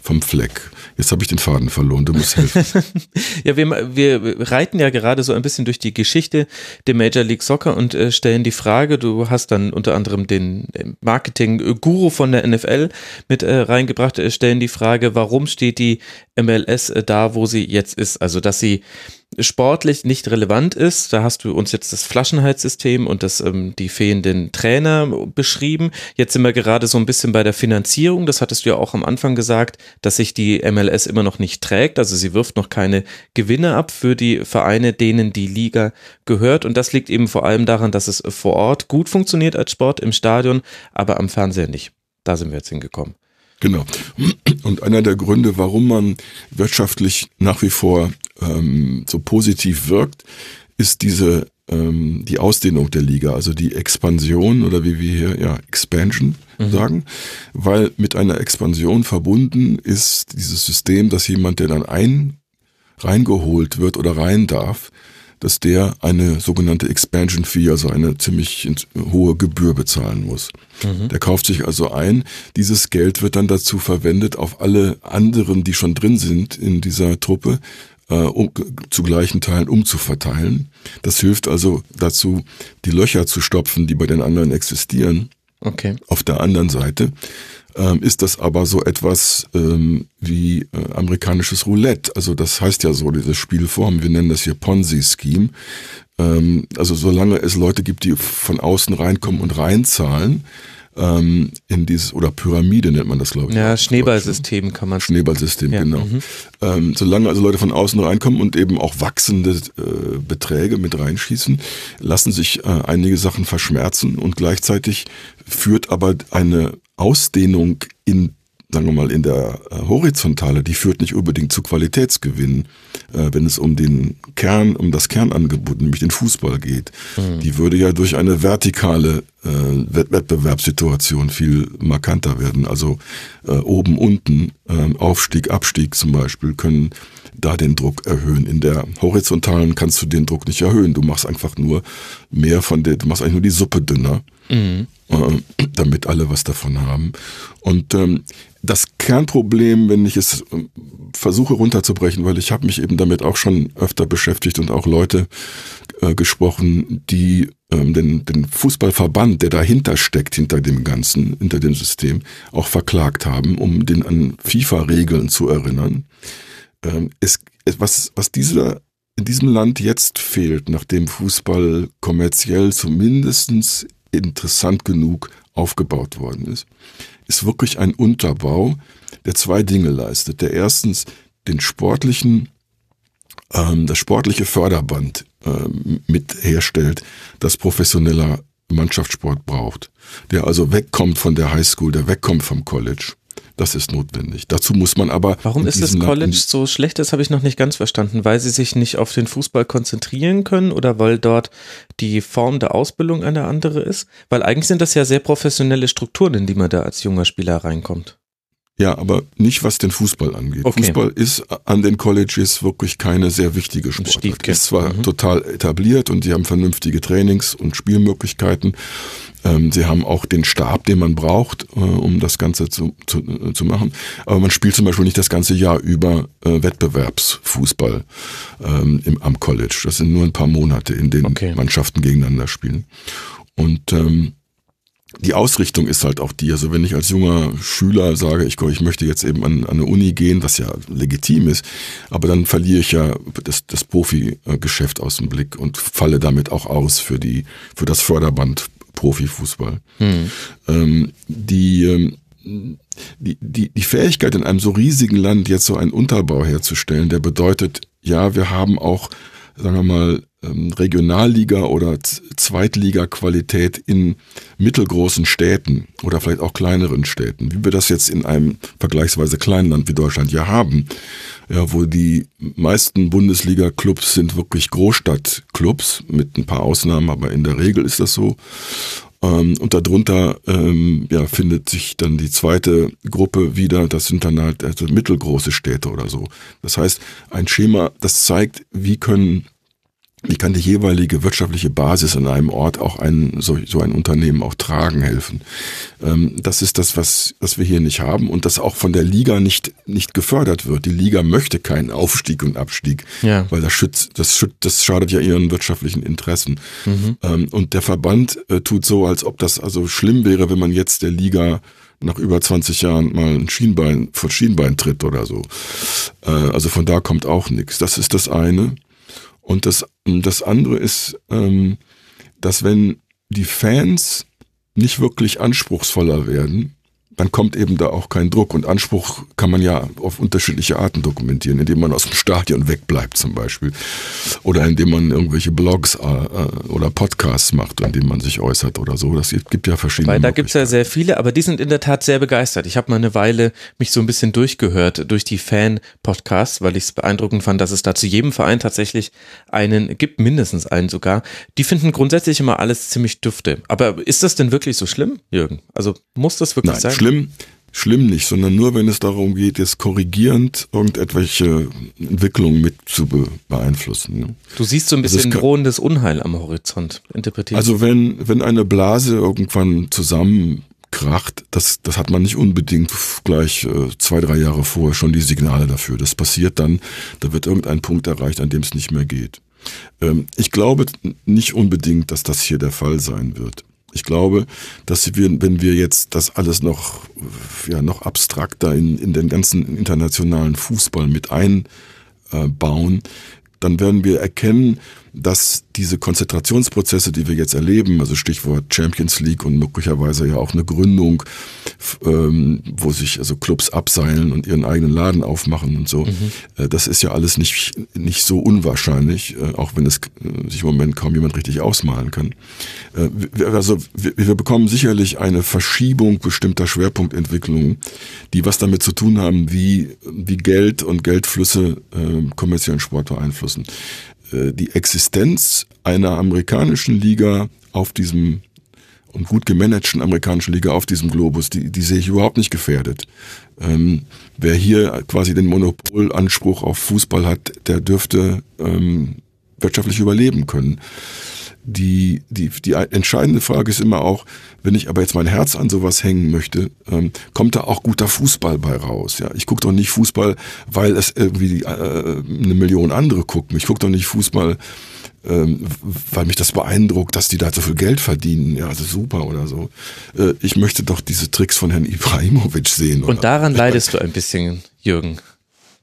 vom Fleck. Jetzt habe ich den Faden verloren, du musst helfen. ja, wir, wir reiten ja gerade so ein bisschen durch die Geschichte der Major League Soccer und äh, stellen die Frage, du hast dann unter anderem den Marketing-Guru von der NFL mit äh, reingebracht, äh, stellen die Frage, warum steht die MLS äh, da, wo sie jetzt ist? Also, dass sie sportlich nicht relevant ist. Da hast du uns jetzt das Flaschenhalssystem und das, ähm, die fehlenden Trainer beschrieben. Jetzt sind wir gerade so ein bisschen bei der Finanzierung. Das hattest du ja auch am Anfang gesagt, dass sich die MLS immer noch nicht trägt. Also sie wirft noch keine Gewinne ab für die Vereine, denen die Liga gehört. Und das liegt eben vor allem daran, dass es vor Ort gut funktioniert als Sport im Stadion, aber am Fernseher nicht. Da sind wir jetzt hingekommen. Genau. Und einer der Gründe, warum man wirtschaftlich nach wie vor ähm, so positiv wirkt, ist diese ähm, die Ausdehnung der Liga, also die Expansion oder wie wir hier ja Expansion mhm. sagen, weil mit einer Expansion verbunden ist dieses System, dass jemand, der dann ein reingeholt wird oder rein darf, dass der eine sogenannte Expansion Fee, also eine ziemlich hohe Gebühr bezahlen muss. Mhm. Der kauft sich also ein. Dieses Geld wird dann dazu verwendet, auf alle anderen, die schon drin sind in dieser Truppe, äh, um, zu gleichen Teilen umzuverteilen. Das hilft also dazu, die Löcher zu stopfen, die bei den anderen existieren. Okay. Auf der anderen Seite ähm, ist das aber so etwas ähm, wie äh, amerikanisches Roulette. Also das heißt ja so, diese Spielform, wir nennen das hier Ponzi-Scheme. Ähm, also solange es Leute gibt, die von außen reinkommen und reinzahlen, ähm, in dieses, oder Pyramide nennt man das, glaube ich. Ja, Schneeballsystem kann man Schneeballsystem, ja. genau. Mhm. Ähm, solange also Leute von außen reinkommen und eben auch wachsende äh, Beträge mit reinschießen, lassen sich äh, einige Sachen verschmerzen und gleichzeitig führt aber eine Ausdehnung in sagen wir mal, in der äh, Horizontale, die führt nicht unbedingt zu Qualitätsgewinnen, äh, wenn es um den Kern, um das Kernangebot, nämlich den Fußball geht. Mhm. Die würde ja durch eine vertikale äh, Wettbewerbssituation viel markanter werden. Also oben, unten, äh, Aufstieg, Abstieg zum Beispiel, können da den Druck erhöhen. In der horizontalen kannst du den Druck nicht erhöhen. Du machst einfach nur mehr von der, du machst eigentlich nur die Suppe dünner, mhm. äh, damit alle was davon haben. Und ähm, das Kernproblem, wenn ich es ähm, versuche runterzubrechen, weil ich habe mich eben damit auch schon öfter beschäftigt und auch Leute äh, gesprochen, die ähm, den, den Fußballverband, der dahinter steckt, hinter dem Ganzen, hinter dem System, auch verklagt haben, um den an FIFA-Regeln zu erinnern. Ähm, es, was, was dieser, in diesem Land jetzt fehlt, nachdem Fußball kommerziell zumindestens interessant genug aufgebaut worden ist, ist wirklich ein Unterbau, der zwei Dinge leistet. Der erstens den sportlichen, ähm, das sportliche Förderband ähm, mit herstellt, das professioneller Mannschaftssport braucht. Der also wegkommt von der Highschool, der wegkommt vom College. Das ist notwendig. Dazu muss man aber. Warum ist das College so schlecht? Das habe ich noch nicht ganz verstanden. Weil sie sich nicht auf den Fußball konzentrieren können oder weil dort die Form der Ausbildung eine andere ist? Weil eigentlich sind das ja sehr professionelle Strukturen, in die man da als junger Spieler reinkommt. Ja, aber nicht was den Fußball angeht. Okay. Fußball ist an den Colleges wirklich keine sehr wichtige Sportart. Ist zwar mhm. total etabliert und sie haben vernünftige Trainings und Spielmöglichkeiten. Ähm, sie haben auch den Stab, den man braucht, äh, um das Ganze zu, zu, äh, zu machen. Aber man spielt zum Beispiel nicht das ganze Jahr über äh, Wettbewerbsfußball ähm, im, am College. Das sind nur ein paar Monate, in denen okay. Mannschaften gegeneinander spielen. Und ähm, die Ausrichtung ist halt auch die. Also wenn ich als junger Schüler sage, ich, ich möchte jetzt eben an, an eine Uni gehen, was ja legitim ist, aber dann verliere ich ja das, das Profi-Geschäft aus dem Blick und falle damit auch aus für die für das Förderband Profifußball. Hm. Ähm, die, ähm, die, die, die Fähigkeit in einem so riesigen Land jetzt so einen Unterbau herzustellen, der bedeutet, ja, wir haben auch, sagen wir mal, ähm, Regionalliga oder Zweitliga-Qualität in mittelgroßen Städten oder vielleicht auch kleineren Städten, wie wir das jetzt in einem vergleichsweise kleinen Land wie Deutschland ja haben, ja, wo die meisten Bundesliga-Clubs sind wirklich Großstadtclubs mit ein paar Ausnahmen, aber in der Regel ist das so. Ähm, und darunter ähm, ja, findet sich dann die zweite Gruppe wieder, das sind dann halt also mittelgroße Städte oder so. Das heißt, ein Schema, das zeigt, wie können wie kann die jeweilige wirtschaftliche Basis in einem Ort auch ein, so, so ein Unternehmen auch tragen helfen? Ähm, das ist das, was, was wir hier nicht haben und das auch von der Liga nicht, nicht gefördert wird. Die Liga möchte keinen Aufstieg und Abstieg, ja. weil das schützt, das schützt, das schadet ja ihren wirtschaftlichen Interessen. Mhm. Ähm, und der Verband äh, tut so, als ob das also schlimm wäre, wenn man jetzt der Liga nach über 20 Jahren mal ein Schienbein vor Schienbein tritt oder so. Äh, also von da kommt auch nichts. Das ist das eine. Und das, das andere ist, ähm, dass wenn die Fans nicht wirklich anspruchsvoller werden, dann kommt eben da auch kein Druck. Und Anspruch kann man ja auf unterschiedliche Arten dokumentieren, indem man aus dem Stadion wegbleibt zum Beispiel. Oder indem man irgendwelche Blogs äh, äh oder Podcasts macht, indem man sich äußert oder so. Das gibt ja verschiedene. Weil da gibt es ja sehr viele, aber die sind in der Tat sehr begeistert. Ich habe mal eine Weile mich so ein bisschen durchgehört durch die Fan-Podcasts, weil ich es beeindruckend fand, dass es da zu jedem Verein tatsächlich einen gibt, mindestens einen sogar. Die finden grundsätzlich immer alles ziemlich dufte. Aber ist das denn wirklich so schlimm, Jürgen? Also muss das wirklich Nein, sein? schlimm, schlimm nicht, sondern nur, wenn es darum geht, jetzt korrigierend irgendetwelche Entwicklungen mit zu beeinflussen. Ne? Du siehst so ein also bisschen drohendes Unheil am Horizont, interpretiert. Also wenn, wenn eine Blase irgendwann zusammenkracht, das, das hat man nicht unbedingt gleich äh, zwei, drei Jahre vorher schon die Signale dafür. Das passiert dann, da wird irgendein Punkt erreicht, an dem es nicht mehr geht. Ähm, ich glaube nicht unbedingt, dass das hier der Fall sein wird. Ich glaube, dass wir, wenn wir jetzt das alles noch, ja, noch abstrakter in, in den ganzen internationalen Fußball mit einbauen, dann werden wir erkennen, dass diese Konzentrationsprozesse, die wir jetzt erleben, also Stichwort Champions League und möglicherweise ja auch eine Gründung, ähm, wo sich also Clubs abseilen und ihren eigenen Laden aufmachen und so, mhm. äh, das ist ja alles nicht, nicht so unwahrscheinlich, äh, auch wenn es äh, sich im Moment kaum jemand richtig ausmalen kann. Äh, wir, also wir, wir bekommen sicherlich eine Verschiebung bestimmter Schwerpunktentwicklungen, die was damit zu tun haben, wie, wie Geld und Geldflüsse äh, kommerziellen Sport beeinflussen. Äh, die Existenz einer amerikanischen Liga auf diesem und gut gemanagten amerikanischen Liga auf diesem Globus, die, die sehe ich überhaupt nicht gefährdet. Ähm, wer hier quasi den Monopolanspruch auf Fußball hat, der dürfte ähm, wirtschaftlich überleben können. Die, die, die entscheidende Frage ist immer auch, wenn ich aber jetzt mein Herz an sowas hängen möchte, ähm, kommt da auch guter Fußball bei raus. Ja, ich gucke doch nicht Fußball, weil es irgendwie äh, eine Million andere gucken. Ich gucke doch nicht Fußball, ähm, weil mich das beeindruckt, dass die da so viel Geld verdienen. Ja, also super oder so. Äh, ich möchte doch diese Tricks von Herrn Ibrahimovic sehen. Und daran leidest du ein bisschen, Jürgen.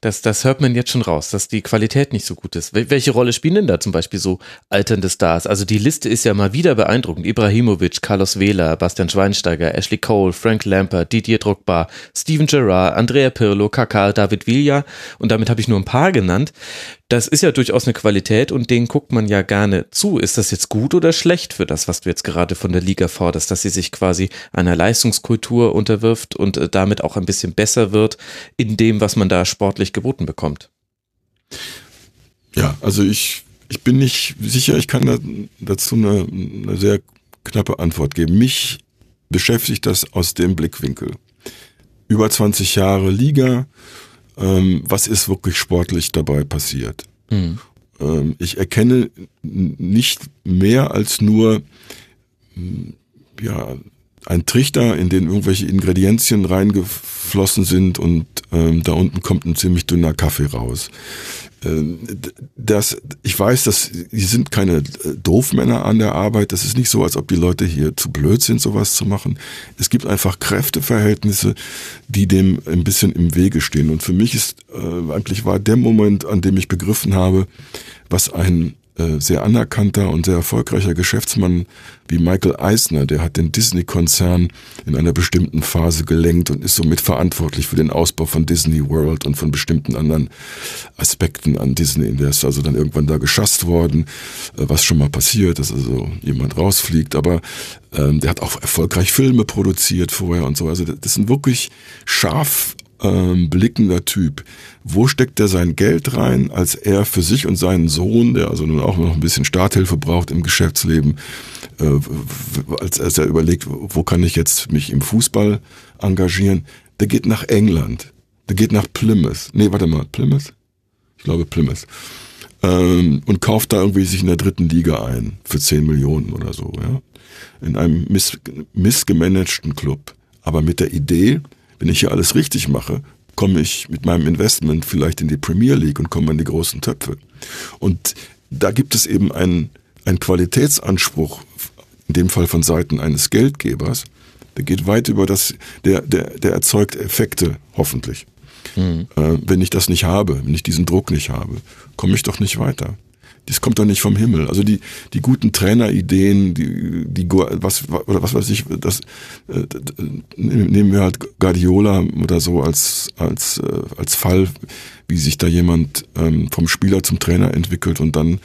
Das, das hört man jetzt schon raus, dass die Qualität nicht so gut ist. Welche Rolle spielen denn da zum Beispiel so alternde Stars? Also die Liste ist ja mal wieder beeindruckend. Ibrahimovic, Carlos Vela, Bastian Schweinsteiger, Ashley Cole, Frank Lampert, Didier Drogba, Steven Gerrard, Andrea Pirlo, Kaká, David Villa und damit habe ich nur ein paar genannt. Das ist ja durchaus eine Qualität und denen guckt man ja gerne zu. Ist das jetzt gut oder schlecht für das, was du jetzt gerade von der Liga forderst, dass sie sich quasi einer Leistungskultur unterwirft und äh, damit auch ein bisschen besser wird in dem, was man da sportlich geboten bekommt? Ja, also ich, ich bin nicht sicher, ich kann da, dazu eine, eine sehr knappe Antwort geben. Mich beschäftigt das aus dem Blickwinkel. Über 20 Jahre Liga, ähm, was ist wirklich sportlich dabei passiert. Mhm. Ähm, ich erkenne nicht mehr als nur hm, ja, ein Trichter, in den irgendwelche Ingredienzien reingeflossen sind und ähm, da unten kommt ein ziemlich dünner Kaffee raus. Ähm, das, ich weiß, dass die sind keine äh, Doofmänner an der Arbeit. Das ist nicht so, als ob die Leute hier zu blöd sind, sowas zu machen. Es gibt einfach Kräfteverhältnisse, die dem ein bisschen im Wege stehen. Und für mich ist äh, eigentlich war der Moment, an dem ich begriffen habe, was ein sehr anerkannter und sehr erfolgreicher Geschäftsmann wie Michael Eisner, der hat den Disney-Konzern in einer bestimmten Phase gelenkt und ist somit verantwortlich für den Ausbau von Disney World und von bestimmten anderen Aspekten an Disney. Der ist also dann irgendwann da geschasst worden, äh, was schon mal passiert, dass also jemand rausfliegt, aber ähm, der hat auch erfolgreich Filme produziert vorher und so. Also das sind wirklich scharf ähm, blickender Typ. Wo steckt er sein Geld rein, als er für sich und seinen Sohn, der also nun auch noch ein bisschen Starthilfe braucht im Geschäftsleben, äh, als, als er überlegt, wo kann ich jetzt mich im Fußball engagieren, der geht nach England. Der geht nach Plymouth. Nee, warte mal, Plymouth? Ich glaube Plymouth. Ähm, und kauft da irgendwie sich in der dritten Liga ein für 10 Millionen oder so, ja. In einem miss, missgemanagten Club. Aber mit der Idee, wenn ich hier alles richtig mache, komme ich mit meinem Investment vielleicht in die Premier League und komme in die großen Töpfe. Und da gibt es eben einen, einen Qualitätsanspruch, in dem Fall von Seiten eines Geldgebers, der geht weit über das, der, der, der erzeugt Effekte, hoffentlich. Mhm. Äh, wenn ich das nicht habe, wenn ich diesen Druck nicht habe, komme ich doch nicht weiter das kommt doch nicht vom Himmel. Also die, die guten Trainerideen, die, die, was, oder was weiß ich, das, äh, nehmen wir halt Guardiola oder so als, als, äh, als Fall, wie sich da jemand ähm, vom Spieler zum Trainer entwickelt und dann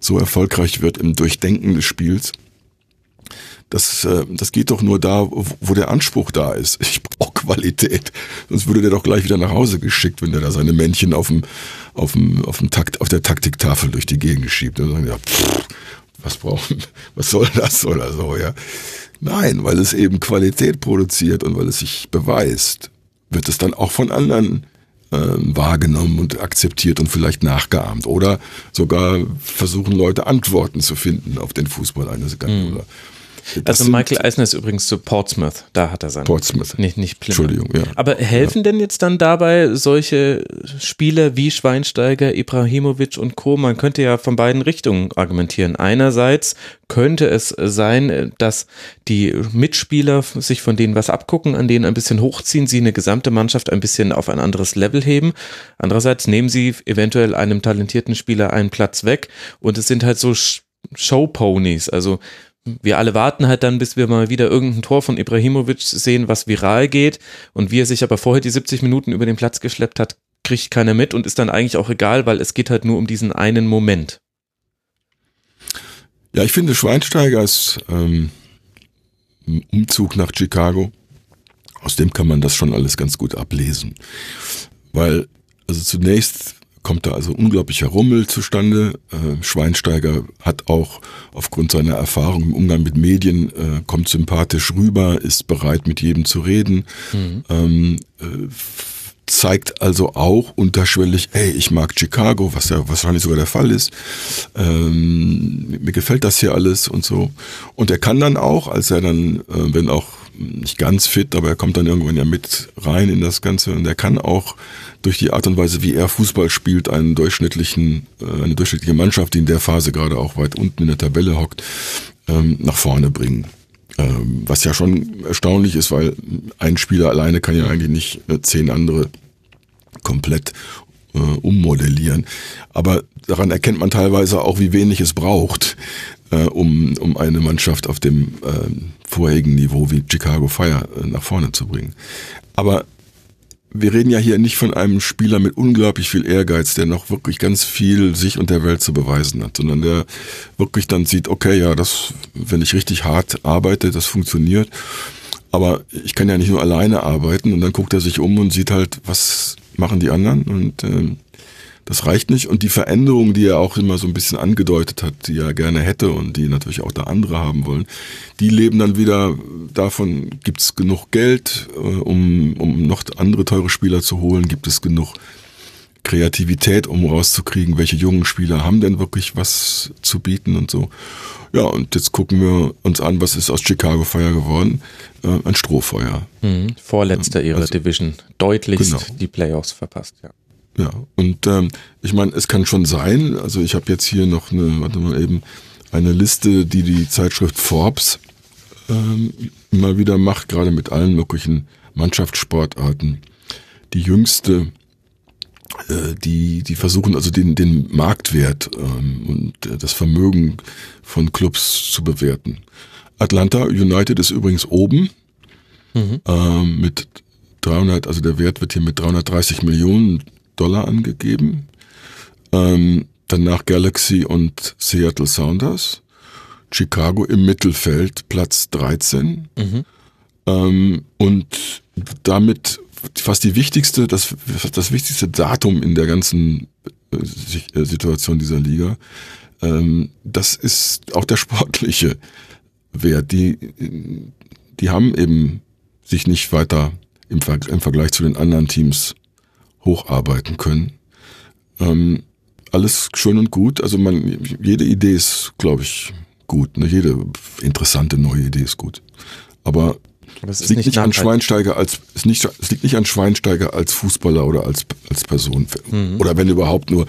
so erfolgreich wird im Durchdenken des Spiels. Das, äh, das geht doch nur da, wo der Anspruch da ist. Ich brauche Qualität. Sonst würde der doch gleich wieder nach Hause geschickt, wenn der da seine Männchen auf dem, auf dem, auf dem Takt, auf der Taktiktafel durch die Gegend schiebt. Dann sagen ja, pff, was brauchen, was soll das oder so, ja. Nein, weil es eben Qualität produziert und weil es sich beweist, wird es dann auch von anderen äh, wahrgenommen und akzeptiert und vielleicht nachgeahmt. Oder sogar versuchen Leute Antworten zu finden auf den Fußball eines Guardiola. Mhm. Das also Michael Eisner ist übrigens zu Portsmouth, da hat er sein. Portsmouth. Nicht, nicht Plymouth. Entschuldigung, ja. Aber helfen ja. denn jetzt dann dabei solche Spieler wie Schweinsteiger, Ibrahimovic und Co.? Man könnte ja von beiden Richtungen argumentieren. Einerseits könnte es sein, dass die Mitspieler sich von denen was abgucken, an denen ein bisschen hochziehen, sie eine gesamte Mannschaft ein bisschen auf ein anderes Level heben. Andererseits nehmen sie eventuell einem talentierten Spieler einen Platz weg und es sind halt so Showponies, also wir alle warten halt dann, bis wir mal wieder irgendein Tor von Ibrahimovic sehen, was viral geht. Und wie er sich aber vorher die 70 Minuten über den Platz geschleppt hat, kriegt keiner mit und ist dann eigentlich auch egal, weil es geht halt nur um diesen einen Moment. Ja, ich finde Schweinsteigers ähm, Umzug nach Chicago, aus dem kann man das schon alles ganz gut ablesen. Weil, also zunächst kommt da also unglaublicher Rummel zustande. Äh, Schweinsteiger hat auch aufgrund seiner Erfahrung im Umgang mit Medien, äh, kommt sympathisch rüber, ist bereit mit jedem zu reden. Mhm. Ähm, äh, zeigt also auch unterschwellig, hey, ich mag Chicago, was ja wahrscheinlich sogar der Fall ist. Ähm, mir gefällt das hier alles und so. Und er kann dann auch, als er dann, äh, wenn auch nicht ganz fit, aber er kommt dann irgendwann ja mit rein in das Ganze und er kann auch durch die Art und Weise, wie er Fußball spielt, einen durchschnittlichen, äh, eine durchschnittliche Mannschaft, die in der Phase gerade auch weit unten in der Tabelle hockt, ähm, nach vorne bringen. Ähm, was ja schon erstaunlich ist, weil ein Spieler alleine kann ja eigentlich nicht äh, zehn andere komplett äh, ummodellieren. Aber daran erkennt man teilweise auch, wie wenig es braucht, um, um eine Mannschaft auf dem äh, vorherigen Niveau wie Chicago Fire nach vorne zu bringen. Aber wir reden ja hier nicht von einem Spieler mit unglaublich viel Ehrgeiz, der noch wirklich ganz viel sich und der Welt zu beweisen hat, sondern der wirklich dann sieht, okay, ja, das, wenn ich richtig hart arbeite, das funktioniert. Aber ich kann ja nicht nur alleine arbeiten und dann guckt er sich um und sieht halt, was machen die anderen und äh, das reicht nicht. Und die Veränderung, die er auch immer so ein bisschen angedeutet hat, die er gerne hätte und die natürlich auch da andere haben wollen, die leben dann wieder davon, gibt es genug Geld, äh, um, um noch andere teure Spieler zu holen, gibt es genug Kreativität, um rauszukriegen, welche jungen Spieler haben denn wirklich was zu bieten und so. Ja, und jetzt gucken wir uns an, was ist aus Chicago Fire geworden? Äh, ein Strohfeuer. Mhm, vorletzter ihrer also, Division. Deutlichst genau. die Playoffs verpasst, ja. Ja, und ähm, ich meine, es kann schon sein, also ich habe jetzt hier noch eine, warte mal eben, eine Liste, die die Zeitschrift Forbes ähm, immer wieder macht, gerade mit allen möglichen Mannschaftssportarten. Die jüngste, äh, die, die versuchen also den, den Marktwert ähm, und äh, das Vermögen von Clubs zu bewerten. Atlanta United ist übrigens oben mhm. ähm, mit 300, also der Wert wird hier mit 330 Millionen Dollar angegeben. Ähm, danach Galaxy und Seattle Sounders. Chicago im Mittelfeld, Platz 13. Mhm. Ähm, und damit fast die wichtigste, das, das wichtigste Datum in der ganzen äh, äh, Situation dieser Liga. Ähm, das ist auch der sportliche Wert. Die, die haben eben sich nicht weiter im, im Vergleich zu den anderen Teams hocharbeiten können. Ähm, alles schön und gut. Also man, jede Idee ist, glaube ich, gut. Ne? Jede interessante neue Idee ist gut. Aber, es, liegt nicht, nicht an Schweinsteiger als es, nicht, es liegt nicht an Schweinsteiger als Fußballer oder als als Person mhm. oder wenn überhaupt nur,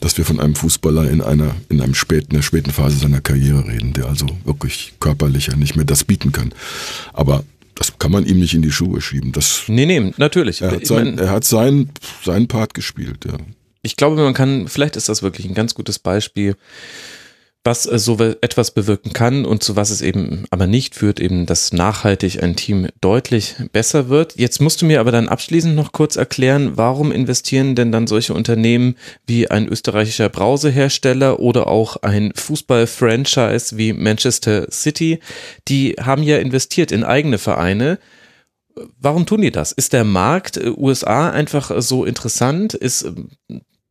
dass wir von einem Fußballer in einer in einem späten in der späten Phase seiner Karriere reden, der also wirklich körperlicher nicht mehr das bieten kann. Aber das kann man ihm nicht in die Schuhe schieben. Das, nee, nee, natürlich. Er hat, sein, er hat seinen, seinen Part gespielt, ja. Ich glaube, man kann, vielleicht ist das wirklich ein ganz gutes Beispiel, was äh, so etwas bewirken kann und zu was es eben aber nicht führt, eben, dass nachhaltig ein Team deutlich besser wird. Jetzt musst du mir aber dann abschließend noch kurz erklären, warum investieren denn dann solche Unternehmen wie ein österreichischer Brausehersteller oder auch ein Fußball-Franchise wie Manchester City, die haben ja investiert in eigene Vereine. Warum tun die das? Ist der Markt äh, USA einfach so interessant? Ist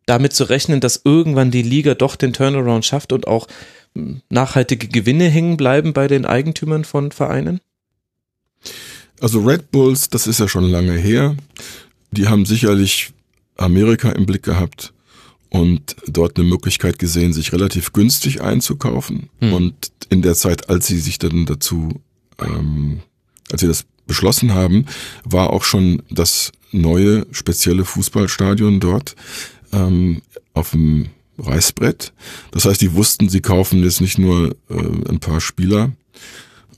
damit zu rechnen, dass irgendwann die Liga doch den Turnaround schafft und auch hm, nachhaltige Gewinne hängen bleiben bei den Eigentümern von Vereinen? Also Red Bulls, das ist ja schon lange her. Die haben sicherlich Amerika im Blick gehabt und dort eine Möglichkeit gesehen, sich relativ günstig einzukaufen. Hm. Und in der Zeit, als sie sich dann dazu, ähm, als sie das beschlossen haben, war auch schon das neue spezielle Fußballstadion dort ähm, auf dem Reißbrett. Das heißt, die wussten, sie kaufen jetzt nicht nur äh, ein paar Spieler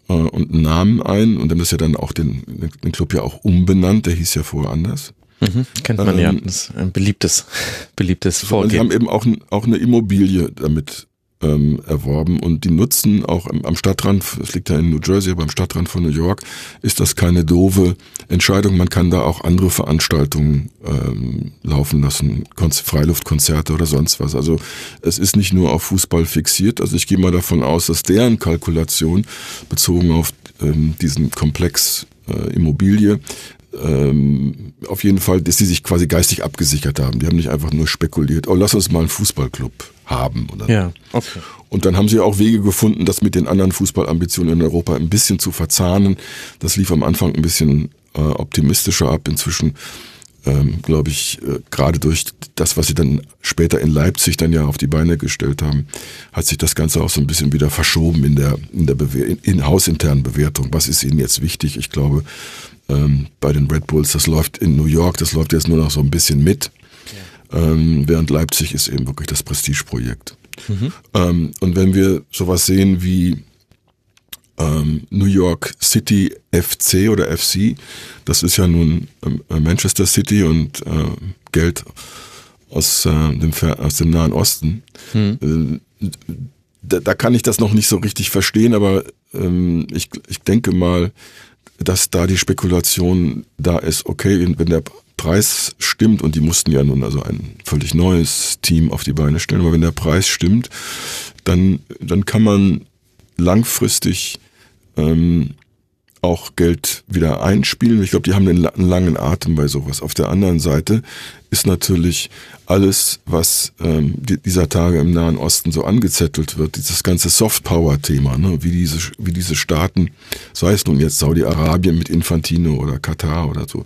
äh, und einen Namen ein und haben das ja dann auch den, den Club ja auch umbenannt, der hieß ja vorher anders. Mhm, kennt man ähm, ja, das ist ein beliebtes, beliebtes Vorgehen. Und die haben eben auch, auch eine Immobilie damit ähm, erworben und die nutzen auch am, am Stadtrand, es liegt ja in New Jersey, aber am Stadtrand von New York, ist das keine doofe Entscheidung. Man kann da auch andere Veranstaltungen ähm, laufen lassen, Konz Freiluftkonzerte oder sonst was. Also es ist nicht nur auf Fußball fixiert. Also ich gehe mal davon aus, dass deren Kalkulation bezogen auf ähm, diesen Komplex äh, Immobilie. Ähm, auf jeden Fall, dass sie sich quasi geistig abgesichert haben. Die haben nicht einfach nur spekuliert, oh, lass uns mal einen Fußballclub haben. Oder ja, okay. Und dann haben sie auch Wege gefunden, das mit den anderen Fußballambitionen in Europa ein bisschen zu verzahnen. Das lief am Anfang ein bisschen äh, optimistischer ab. Inzwischen ähm, glaube ich, äh, gerade durch das, was sie dann später in Leipzig dann ja auf die Beine gestellt haben, hat sich das Ganze auch so ein bisschen wieder verschoben in der, in der Bewehr in, in hausinternen Bewertung. Was ist ihnen jetzt wichtig? Ich glaube, ähm, bei den Red Bulls, das läuft in New York, das läuft jetzt nur noch so ein bisschen mit. Ähm, während Leipzig ist eben wirklich das Prestigeprojekt. Mhm. Ähm, und wenn wir sowas sehen wie ähm, New York City FC oder FC. Das ist ja nun ähm, Manchester City und äh, Geld aus, äh, dem, aus dem Nahen Osten. Hm. Äh, da, da, kann ich das noch nicht so richtig verstehen, aber ähm, ich, ich denke mal, dass da die Spekulation da ist, okay, wenn der Preis stimmt, und die mussten ja nun also ein völlig neues Team auf die Beine stellen, aber wenn der Preis stimmt, dann, dann kann man langfristig ähm, auch Geld wieder einspielen. Ich glaube, die haben einen, langen Atem bei sowas. Auf der anderen Seite ist natürlich alles, was ähm, dieser Tage im Nahen Osten so angezettelt wird, dieses ganze Softpower-Thema, ne? wie, diese, wie diese Staaten, sei es nun jetzt Saudi-Arabien mit Infantino oder Katar oder so,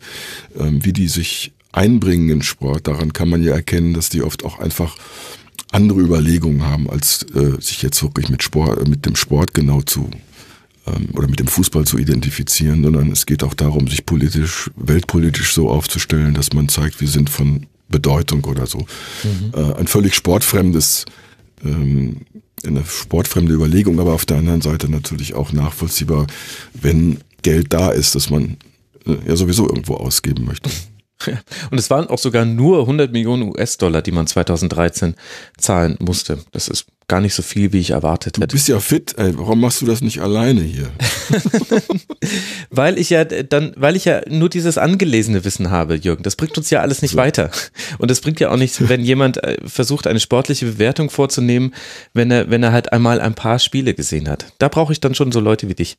ähm, wie die sich einbringen in Sport, daran kann man ja erkennen, dass die oft auch einfach andere Überlegungen haben, als äh, sich jetzt wirklich mit Sport, mit dem Sport genau zu oder mit dem Fußball zu identifizieren, sondern es geht auch darum, sich politisch, weltpolitisch so aufzustellen, dass man zeigt, wir sind von Bedeutung oder so. Mhm. Äh, ein völlig sportfremdes, ähm, eine sportfremde Überlegung, aber auf der anderen Seite natürlich auch nachvollziehbar, wenn Geld da ist, dass man äh, ja sowieso irgendwo ausgeben möchte. Und es waren auch sogar nur 100 Millionen US-Dollar, die man 2013 zahlen musste. Das ist gar nicht so viel, wie ich erwartet hätte. Du bist ja fit, ey. Warum machst du das nicht alleine hier? weil ich ja dann, weil ich ja nur dieses angelesene Wissen habe, Jürgen. Das bringt uns ja alles nicht so. weiter. Und es bringt ja auch nichts, wenn jemand äh, versucht, eine sportliche Bewertung vorzunehmen, wenn er, wenn er halt einmal ein paar Spiele gesehen hat. Da brauche ich dann schon so Leute wie dich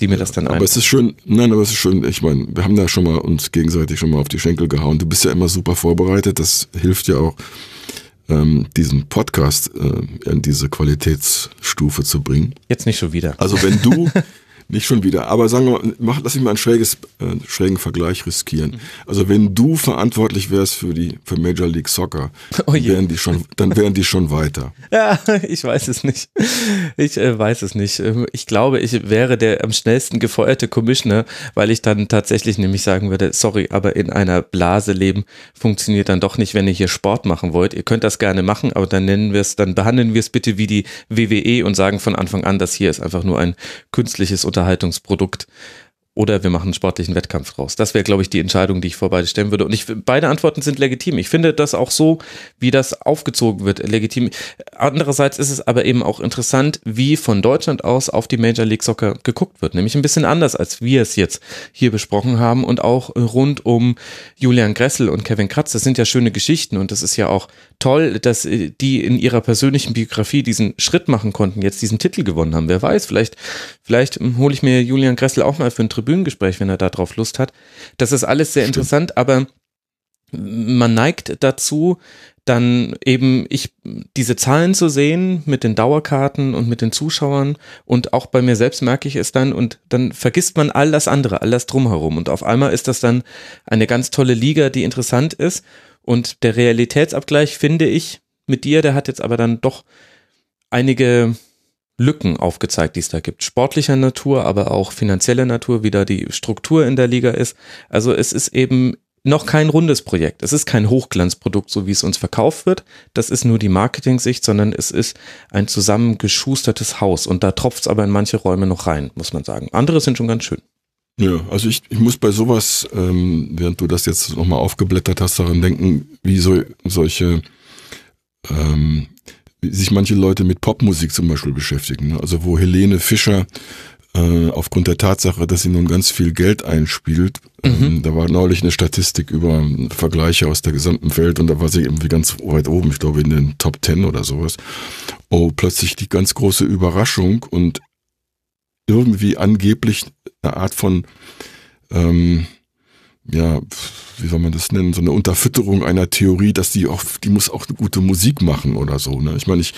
die mir ja, das dann Aber es ist schön, nein, aber es ist schön, ich meine, wir haben da schon mal uns gegenseitig schon mal auf die Schenkel gehauen. Du bist ja immer super vorbereitet, das hilft ja auch, ähm, diesen Podcast äh, in diese Qualitätsstufe zu bringen. Jetzt nicht schon wieder. Also wenn du Nicht schon wieder. Aber sagen wir mal, mach, lass mich mal einen schräges, äh, schrägen Vergleich riskieren. Mhm. Also wenn du verantwortlich wärst für die für Major League Soccer, oh wären die schon, dann wären die schon weiter. Ja, ich weiß es nicht. Ich äh, weiß es nicht. Ähm, ich glaube, ich wäre der am schnellsten gefeuerte Commissioner, weil ich dann tatsächlich nämlich sagen würde, sorry, aber in einer Blase leben funktioniert dann doch nicht, wenn ihr hier Sport machen wollt. Ihr könnt das gerne machen, aber dann nennen wir es, dann behandeln wir es bitte wie die WWE und sagen von Anfang an, das hier ist einfach nur ein künstliches Unterhaltungsprodukt oder wir machen einen sportlichen Wettkampf draus. Das wäre, glaube ich, die Entscheidung, die ich vor beide stellen würde. Und ich, beide Antworten sind legitim. Ich finde das auch so, wie das aufgezogen wird, legitim. Andererseits ist es aber eben auch interessant, wie von Deutschland aus auf die Major League Soccer geguckt wird. Nämlich ein bisschen anders, als wir es jetzt hier besprochen haben und auch rund um Julian Gressel und Kevin Kratz. Das sind ja schöne Geschichten und das ist ja auch toll, dass die in ihrer persönlichen Biografie diesen Schritt machen konnten, jetzt diesen Titel gewonnen haben. Wer weiß, vielleicht, vielleicht hole ich mir Julian Gressel auch mal für einen Tribünengespräch, wenn er darauf Lust hat. Das ist alles sehr Stimmt. interessant, aber man neigt dazu, dann eben ich diese Zahlen zu sehen mit den Dauerkarten und mit den Zuschauern und auch bei mir selbst merke ich es dann und dann vergisst man all das andere, all das drumherum und auf einmal ist das dann eine ganz tolle Liga, die interessant ist und der Realitätsabgleich finde ich mit dir, der hat jetzt aber dann doch einige Lücken aufgezeigt, die es da gibt. Sportlicher Natur, aber auch finanzieller Natur, wie da die Struktur in der Liga ist. Also es ist eben noch kein rundes Projekt. Es ist kein Hochglanzprodukt, so wie es uns verkauft wird. Das ist nur die Marketing-Sicht, sondern es ist ein zusammengeschustertes Haus. Und da tropft es aber in manche Räume noch rein, muss man sagen. Andere sind schon ganz schön. Ja, also ich, ich muss bei sowas, ähm, während du das jetzt nochmal aufgeblättert hast, daran denken, wie so solche ähm, sich manche Leute mit Popmusik zum Beispiel beschäftigen. Ne? Also wo Helene Fischer äh, aufgrund der Tatsache, dass sie nun ganz viel Geld einspielt, ähm, mhm. ähm, da war neulich eine Statistik über Vergleiche aus der gesamten Welt und da war sie irgendwie ganz weit oben, ich glaube in den Top Ten oder sowas. Oh, plötzlich die ganz große Überraschung und irgendwie angeblich eine Art von ähm, ja, wie soll man das nennen, so eine Unterfütterung einer Theorie, dass die auch, die muss auch eine gute Musik machen oder so. Ne? Ich meine, ich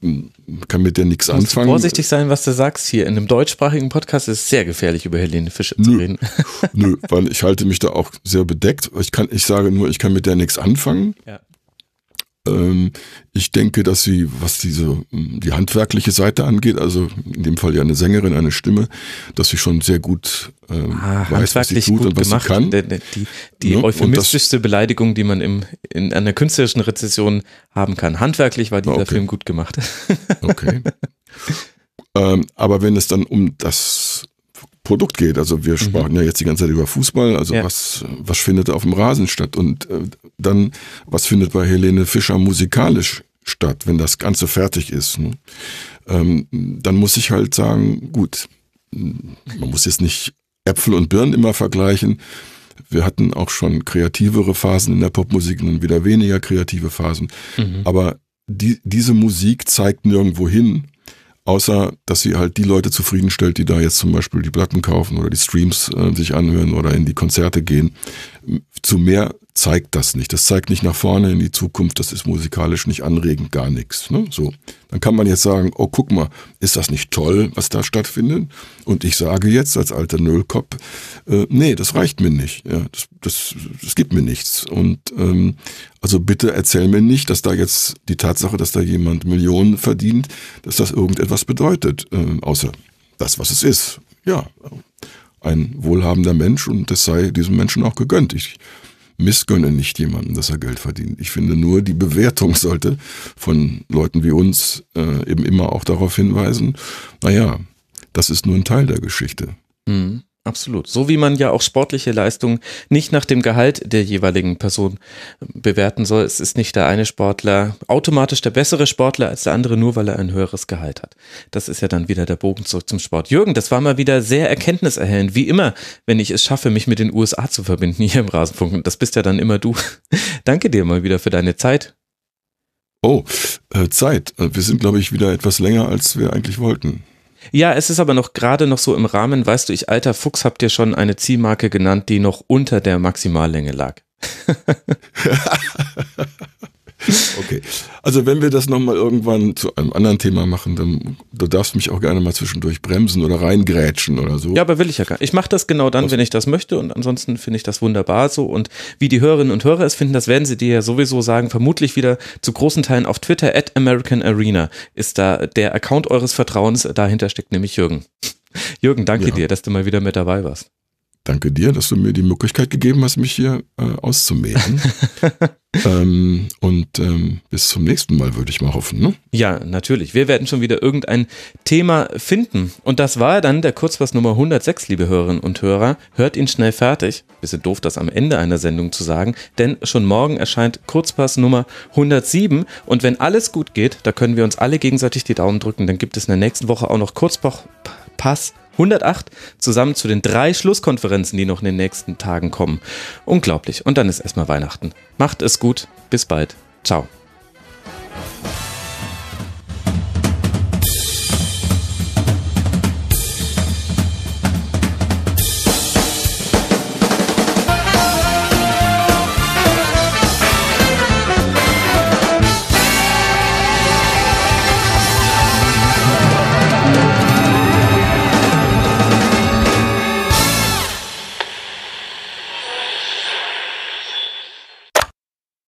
hm, kann mit der nichts anfangen. Vorsichtig sein, was du sagst hier. In einem deutschsprachigen Podcast ist es sehr gefährlich, über Helene Fischer nö, zu reden. Nö, weil ich halte mich da auch sehr bedeckt. Ich kann, ich sage nur, ich kann mit der nichts anfangen. Ja. Ähm, ich denke, dass sie, was diese, die handwerkliche Seite angeht, also in dem Fall ja eine Sängerin, eine Stimme, dass sie schon sehr gut ähm, Ah, weiß, was sie handwerklich tut gut und was gemacht. sie kann. Die, die, die Ne? Und euphemistischste Beleidigung, die man im, in einer künstlerischen Rezession haben kann. Handwerklich war dieser Okay. Film gut gemacht. Okay. ähm, aber wenn es dann um das Produkt geht, also wir sprachen ja jetzt die ganze Zeit über Fußball, also Ja. was, was findet auf dem Rasen statt und äh, dann, was findet bei Helene Fischer musikalisch statt, wenn das Ganze fertig ist. Ne? Ähm, dann muss ich halt sagen, gut, man muss jetzt nicht Äpfel und Birnen immer vergleichen. Wir hatten auch schon kreativere Phasen in der Popmusik und wieder weniger kreative Phasen. Aber die, diese Musik zeigt nirgendwo hin, außer dass sie halt die Leute zufriedenstellt, die da jetzt zum Beispiel die Platten kaufen oder die Streams äh, sich anhören oder in die Konzerte gehen. Zu mehr zeigt das nicht. Das zeigt nicht nach vorne in die Zukunft. Das ist musikalisch nicht anregend, gar nichts. Ne? So, dann kann man jetzt sagen, oh guck mal, ist das nicht toll, was da stattfindet? Und ich sage jetzt als alter Nullkopf, äh, nee, das reicht mir nicht. Ja, das, das, das gibt mir nichts. Und ähm, also bitte erzähl mir nicht, dass da jetzt die Tatsache, dass da jemand Millionen verdient, dass das irgendetwas bedeutet, äh, außer das, was es ist. Ja, ein wohlhabender Mensch und das sei diesem Menschen auch gegönnt. Ich missgönne nicht jemandem, dass er Geld verdient. Ich finde nur, die Bewertung sollte von Leuten wie uns äh, eben immer auch darauf hinweisen, naja, das ist nur ein Teil der Geschichte. Mhm, absolut. So wie man ja auch sportliche Leistungen nicht nach dem Gehalt der jeweiligen Person bewerten soll. Es ist nicht der eine Sportler automatisch der bessere Sportler als der andere, nur weil er ein höheres Gehalt hat. Das ist ja dann wieder der Bogen zurück zum Sport. Jürgen, das war mal wieder sehr erkenntniserhellend. Wie immer, wenn ich es schaffe, mich mit den USA zu verbinden hier im Rasenfunk. Und das bist ja dann immer du. Danke dir mal wieder für deine Zeit. Oh, äh, Zeit. Äh, Wir sind, glaube ich, wieder etwas länger, als wir eigentlich wollten. Ja, es ist aber noch gerade noch so im Rahmen, weißt du, ich alter Fuchs hab dir schon eine Zielmarke genannt, die noch unter der Maximallänge lag. Okay. Also wenn wir das nochmal irgendwann zu einem anderen Thema machen, dann du darfst mich auch gerne mal zwischendurch bremsen oder reingrätschen oder so. Ja, aber will ich ja gar nicht. Ich mache das genau dann, wenn ich das möchte und ansonsten finde ich das wunderbar so und wie die Hörerinnen und Hörer es finden, das werden sie dir ja sowieso sagen, vermutlich wieder zu großen Teilen auf Twitter at American Arena ist da der Account eures Vertrauens, dahinter steckt nämlich Jürgen. Jürgen, danke Ja. dir, dass du mal wieder mit dabei warst. Danke dir, dass du mir die Möglichkeit gegeben hast, mich hier äh, auszumehren. ähm, und ähm, bis zum nächsten Mal, würde ich mal hoffen. Ne? Ja, natürlich. Wir werden schon wieder irgendein Thema finden. Und das war dann der Kurzpass Nummer 106, liebe Hörerinnen und Hörer. Hört ihn schnell fertig. Bisschen doof, das am Ende einer Sendung zu sagen, denn schon morgen erscheint Kurzpass Nummer 107. Und wenn alles gut geht, da können wir uns alle gegenseitig die Daumen drücken, dann gibt es in der nächsten Woche auch noch Kurzpass 108 zusammen zu den drei Schlusskonferenzen, die noch in den nächsten Tagen kommen. Unglaublich. Und dann ist erstmal Weihnachten. Macht es gut. Bis bald. Ciao.